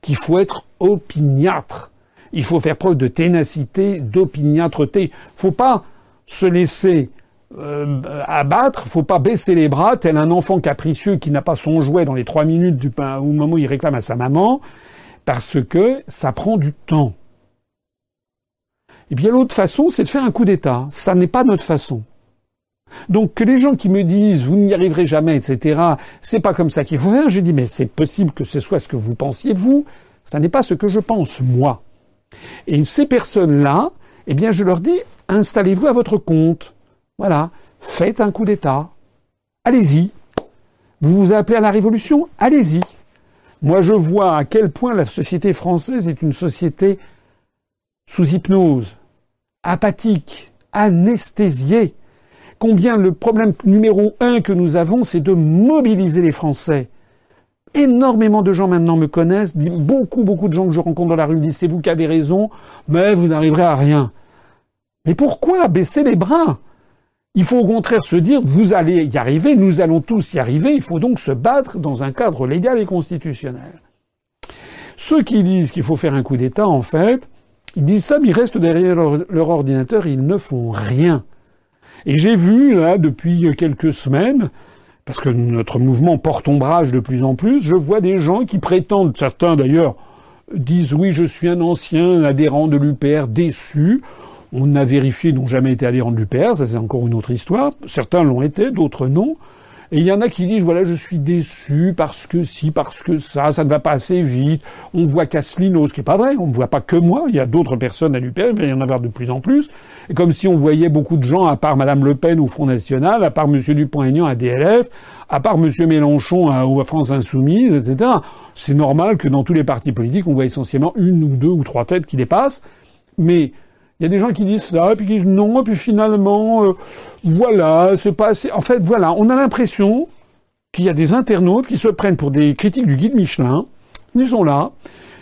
Speaker 2: qu'il faut être opiniâtre. Il faut faire preuve de ténacité, d'opiniâtreté. Faut pas se laisser euh, abattre, faut pas baisser les bras, tel un enfant capricieux qui n'a pas son jouet dans les trois minutes du pain, au moment où il réclame à sa maman, parce que ça prend du temps. Et bien l'autre façon, c'est de faire un coup d'État. Ça n'est pas notre façon. Donc que les gens qui me disent vous n'y arriverez jamais, etc., c'est pas comme ça qu'il faut faire, j'ai dit mais c'est possible que ce soit ce que vous pensiez vous, ça n'est pas ce que je pense moi. Et ces personnes-là, eh bien je leur dis installez-vous à votre compte. Voilà, faites un coup d'État. Allez-y. Vous vous appelez à la révolution? Allez-y. Moi je vois à quel point la société française est une société sous hypnose, apathique, anesthésiée. Combien le problème numéro un que nous avons, c'est de mobiliser les Français. Énormément de gens maintenant me connaissent, beaucoup, beaucoup de gens que je rencontre dans la rue disent c'est vous qui avez raison, mais vous n'arriverez à rien. Mais pourquoi baisser les bras? Il faut au contraire se dire vous allez y arriver, nous allons tous y arriver, il faut donc se battre dans un cadre légal et constitutionnel. Ceux qui disent qu'il faut faire un coup d'État, en fait, ils disent ça, mais ils restent derrière leur, ordinateur ils ne font rien. Et j'ai vu, là, depuis quelques semaines, parce que notre mouvement porte ombrage de plus en plus, je vois des gens qui prétendent, certains d'ailleurs, disent oui, je suis un ancien adhérent de l'UPR déçu. On a vérifié, n'ont jamais été adhérents de l'UPR, ça c'est encore une autre histoire. Certains l'ont été, d'autres non. Et il y en a qui disent voilà, je suis déçu parce que si, parce que ça, ça ne va pas assez vite. On voit Casselineau, ce qui n'est pas vrai. On ne voit pas que moi. Il y a d'autres personnes à l'UPR, il va y en avoir de plus en plus. Et comme si on voyait beaucoup de gens, à part Madame Le Pen au Front National, à part Monsieur Dupont-Aignan à DLF, à part Monsieur Mélenchon à France Insoumise, etc. C'est normal que dans tous les partis politiques, on voit essentiellement une ou deux ou trois têtes qui dépassent. Mais il y a des gens qui disent ça, puis qui disent non, puis finalement, euh, voilà, c'est pas assez. En fait, voilà, on a l'impression qu'il y a des internautes qui se prennent pour des critiques du guide Michelin. Ils sont là.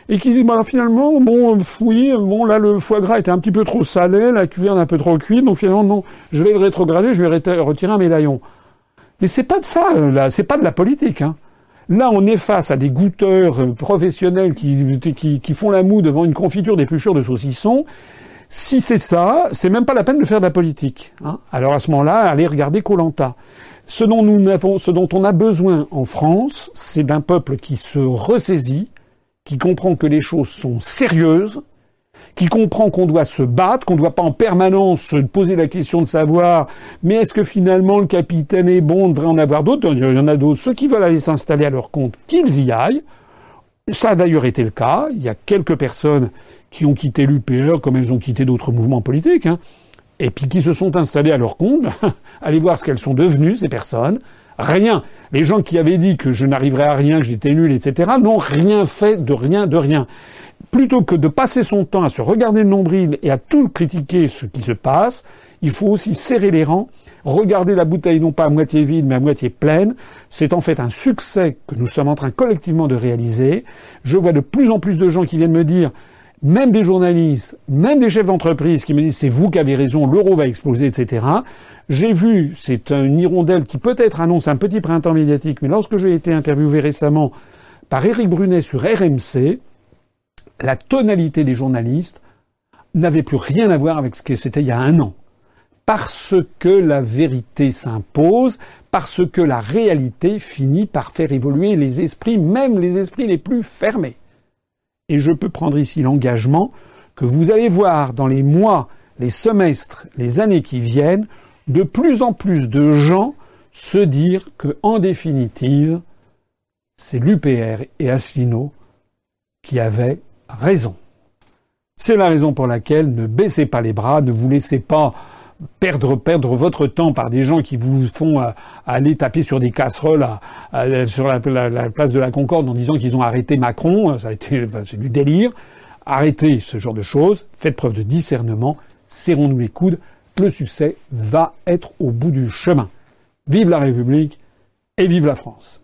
Speaker 2: Et qui disent, bah, finalement, bon, oui, bon, là, le foie gras était un petit peu trop salé, la cuillère un peu trop cuite, donc finalement, non, je vais le rétrograder, je vais retirer un médaillon. Mais c'est pas de ça, euh, là, c'est pas de la politique, hein. Là, on est face à des goûteurs euh, professionnels qui, qui, qui font la moue devant une confiture d'épluchures de saucisson si c'est ça, c'est même pas la peine de faire de la politique. Hein. Alors à ce moment-là, allez regarder Colanta. Ce dont nous avons, ce dont on a besoin en France, c'est d'un peuple qui se ressaisit, qui comprend que les choses sont sérieuses, qui comprend qu'on doit se battre, qu'on ne doit pas en permanence se poser la question de savoir, mais est-ce que finalement le capitaine est bon, on devrait en avoir d'autres? Il y en a d'autres. Ceux qui veulent aller s'installer à leur compte, qu'ils y aillent. Ça a d'ailleurs été le cas. Il y a quelques personnes qui ont quitté l'UPR comme elles ont quitté d'autres mouvements politiques, hein, et puis qui se sont installées à leur compte. Allez voir ce qu'elles sont devenues, ces personnes. Rien. Les gens qui avaient dit que je n'arriverais à rien, que j'étais nul, etc., n'ont rien fait de rien, de rien. Plutôt que de passer son temps à se regarder le nombril et à tout critiquer ce qui se passe, il faut aussi serrer les rangs, regarder la bouteille non pas à moitié vide, mais à moitié pleine. C'est en fait un succès que nous sommes en train collectivement de réaliser. Je vois de plus en plus de gens qui viennent me dire même des journalistes, même des chefs d'entreprise qui me disent c'est vous qui avez raison, l'euro va exploser, etc. J'ai vu, c'est une hirondelle qui peut-être annonce un petit printemps médiatique, mais lorsque j'ai été interviewé récemment par Éric Brunet sur RMC, la tonalité des journalistes n'avait plus rien à voir avec ce que c'était il y a un an. Parce que la vérité s'impose, parce que la réalité finit par faire évoluer les esprits, même les esprits les plus fermés et je peux prendre ici l'engagement que vous allez voir dans les mois, les semestres, les années qui viennent, de plus en plus de gens se dire que, en définitive, c'est l'UPR et Asselineau qui avaient raison. C'est la raison pour laquelle ne baissez pas les bras, ne vous laissez pas perdre, perdre votre temps par des gens qui vous font euh, aller taper sur des casseroles sur la, place de la Concorde en disant qu'ils ont arrêté Macron, ça a été, c'est du délire. Arrêtez ce genre de choses, faites preuve de discernement, serrons-nous les coudes, le succès va être au bout du chemin. Vive la République et vive la France.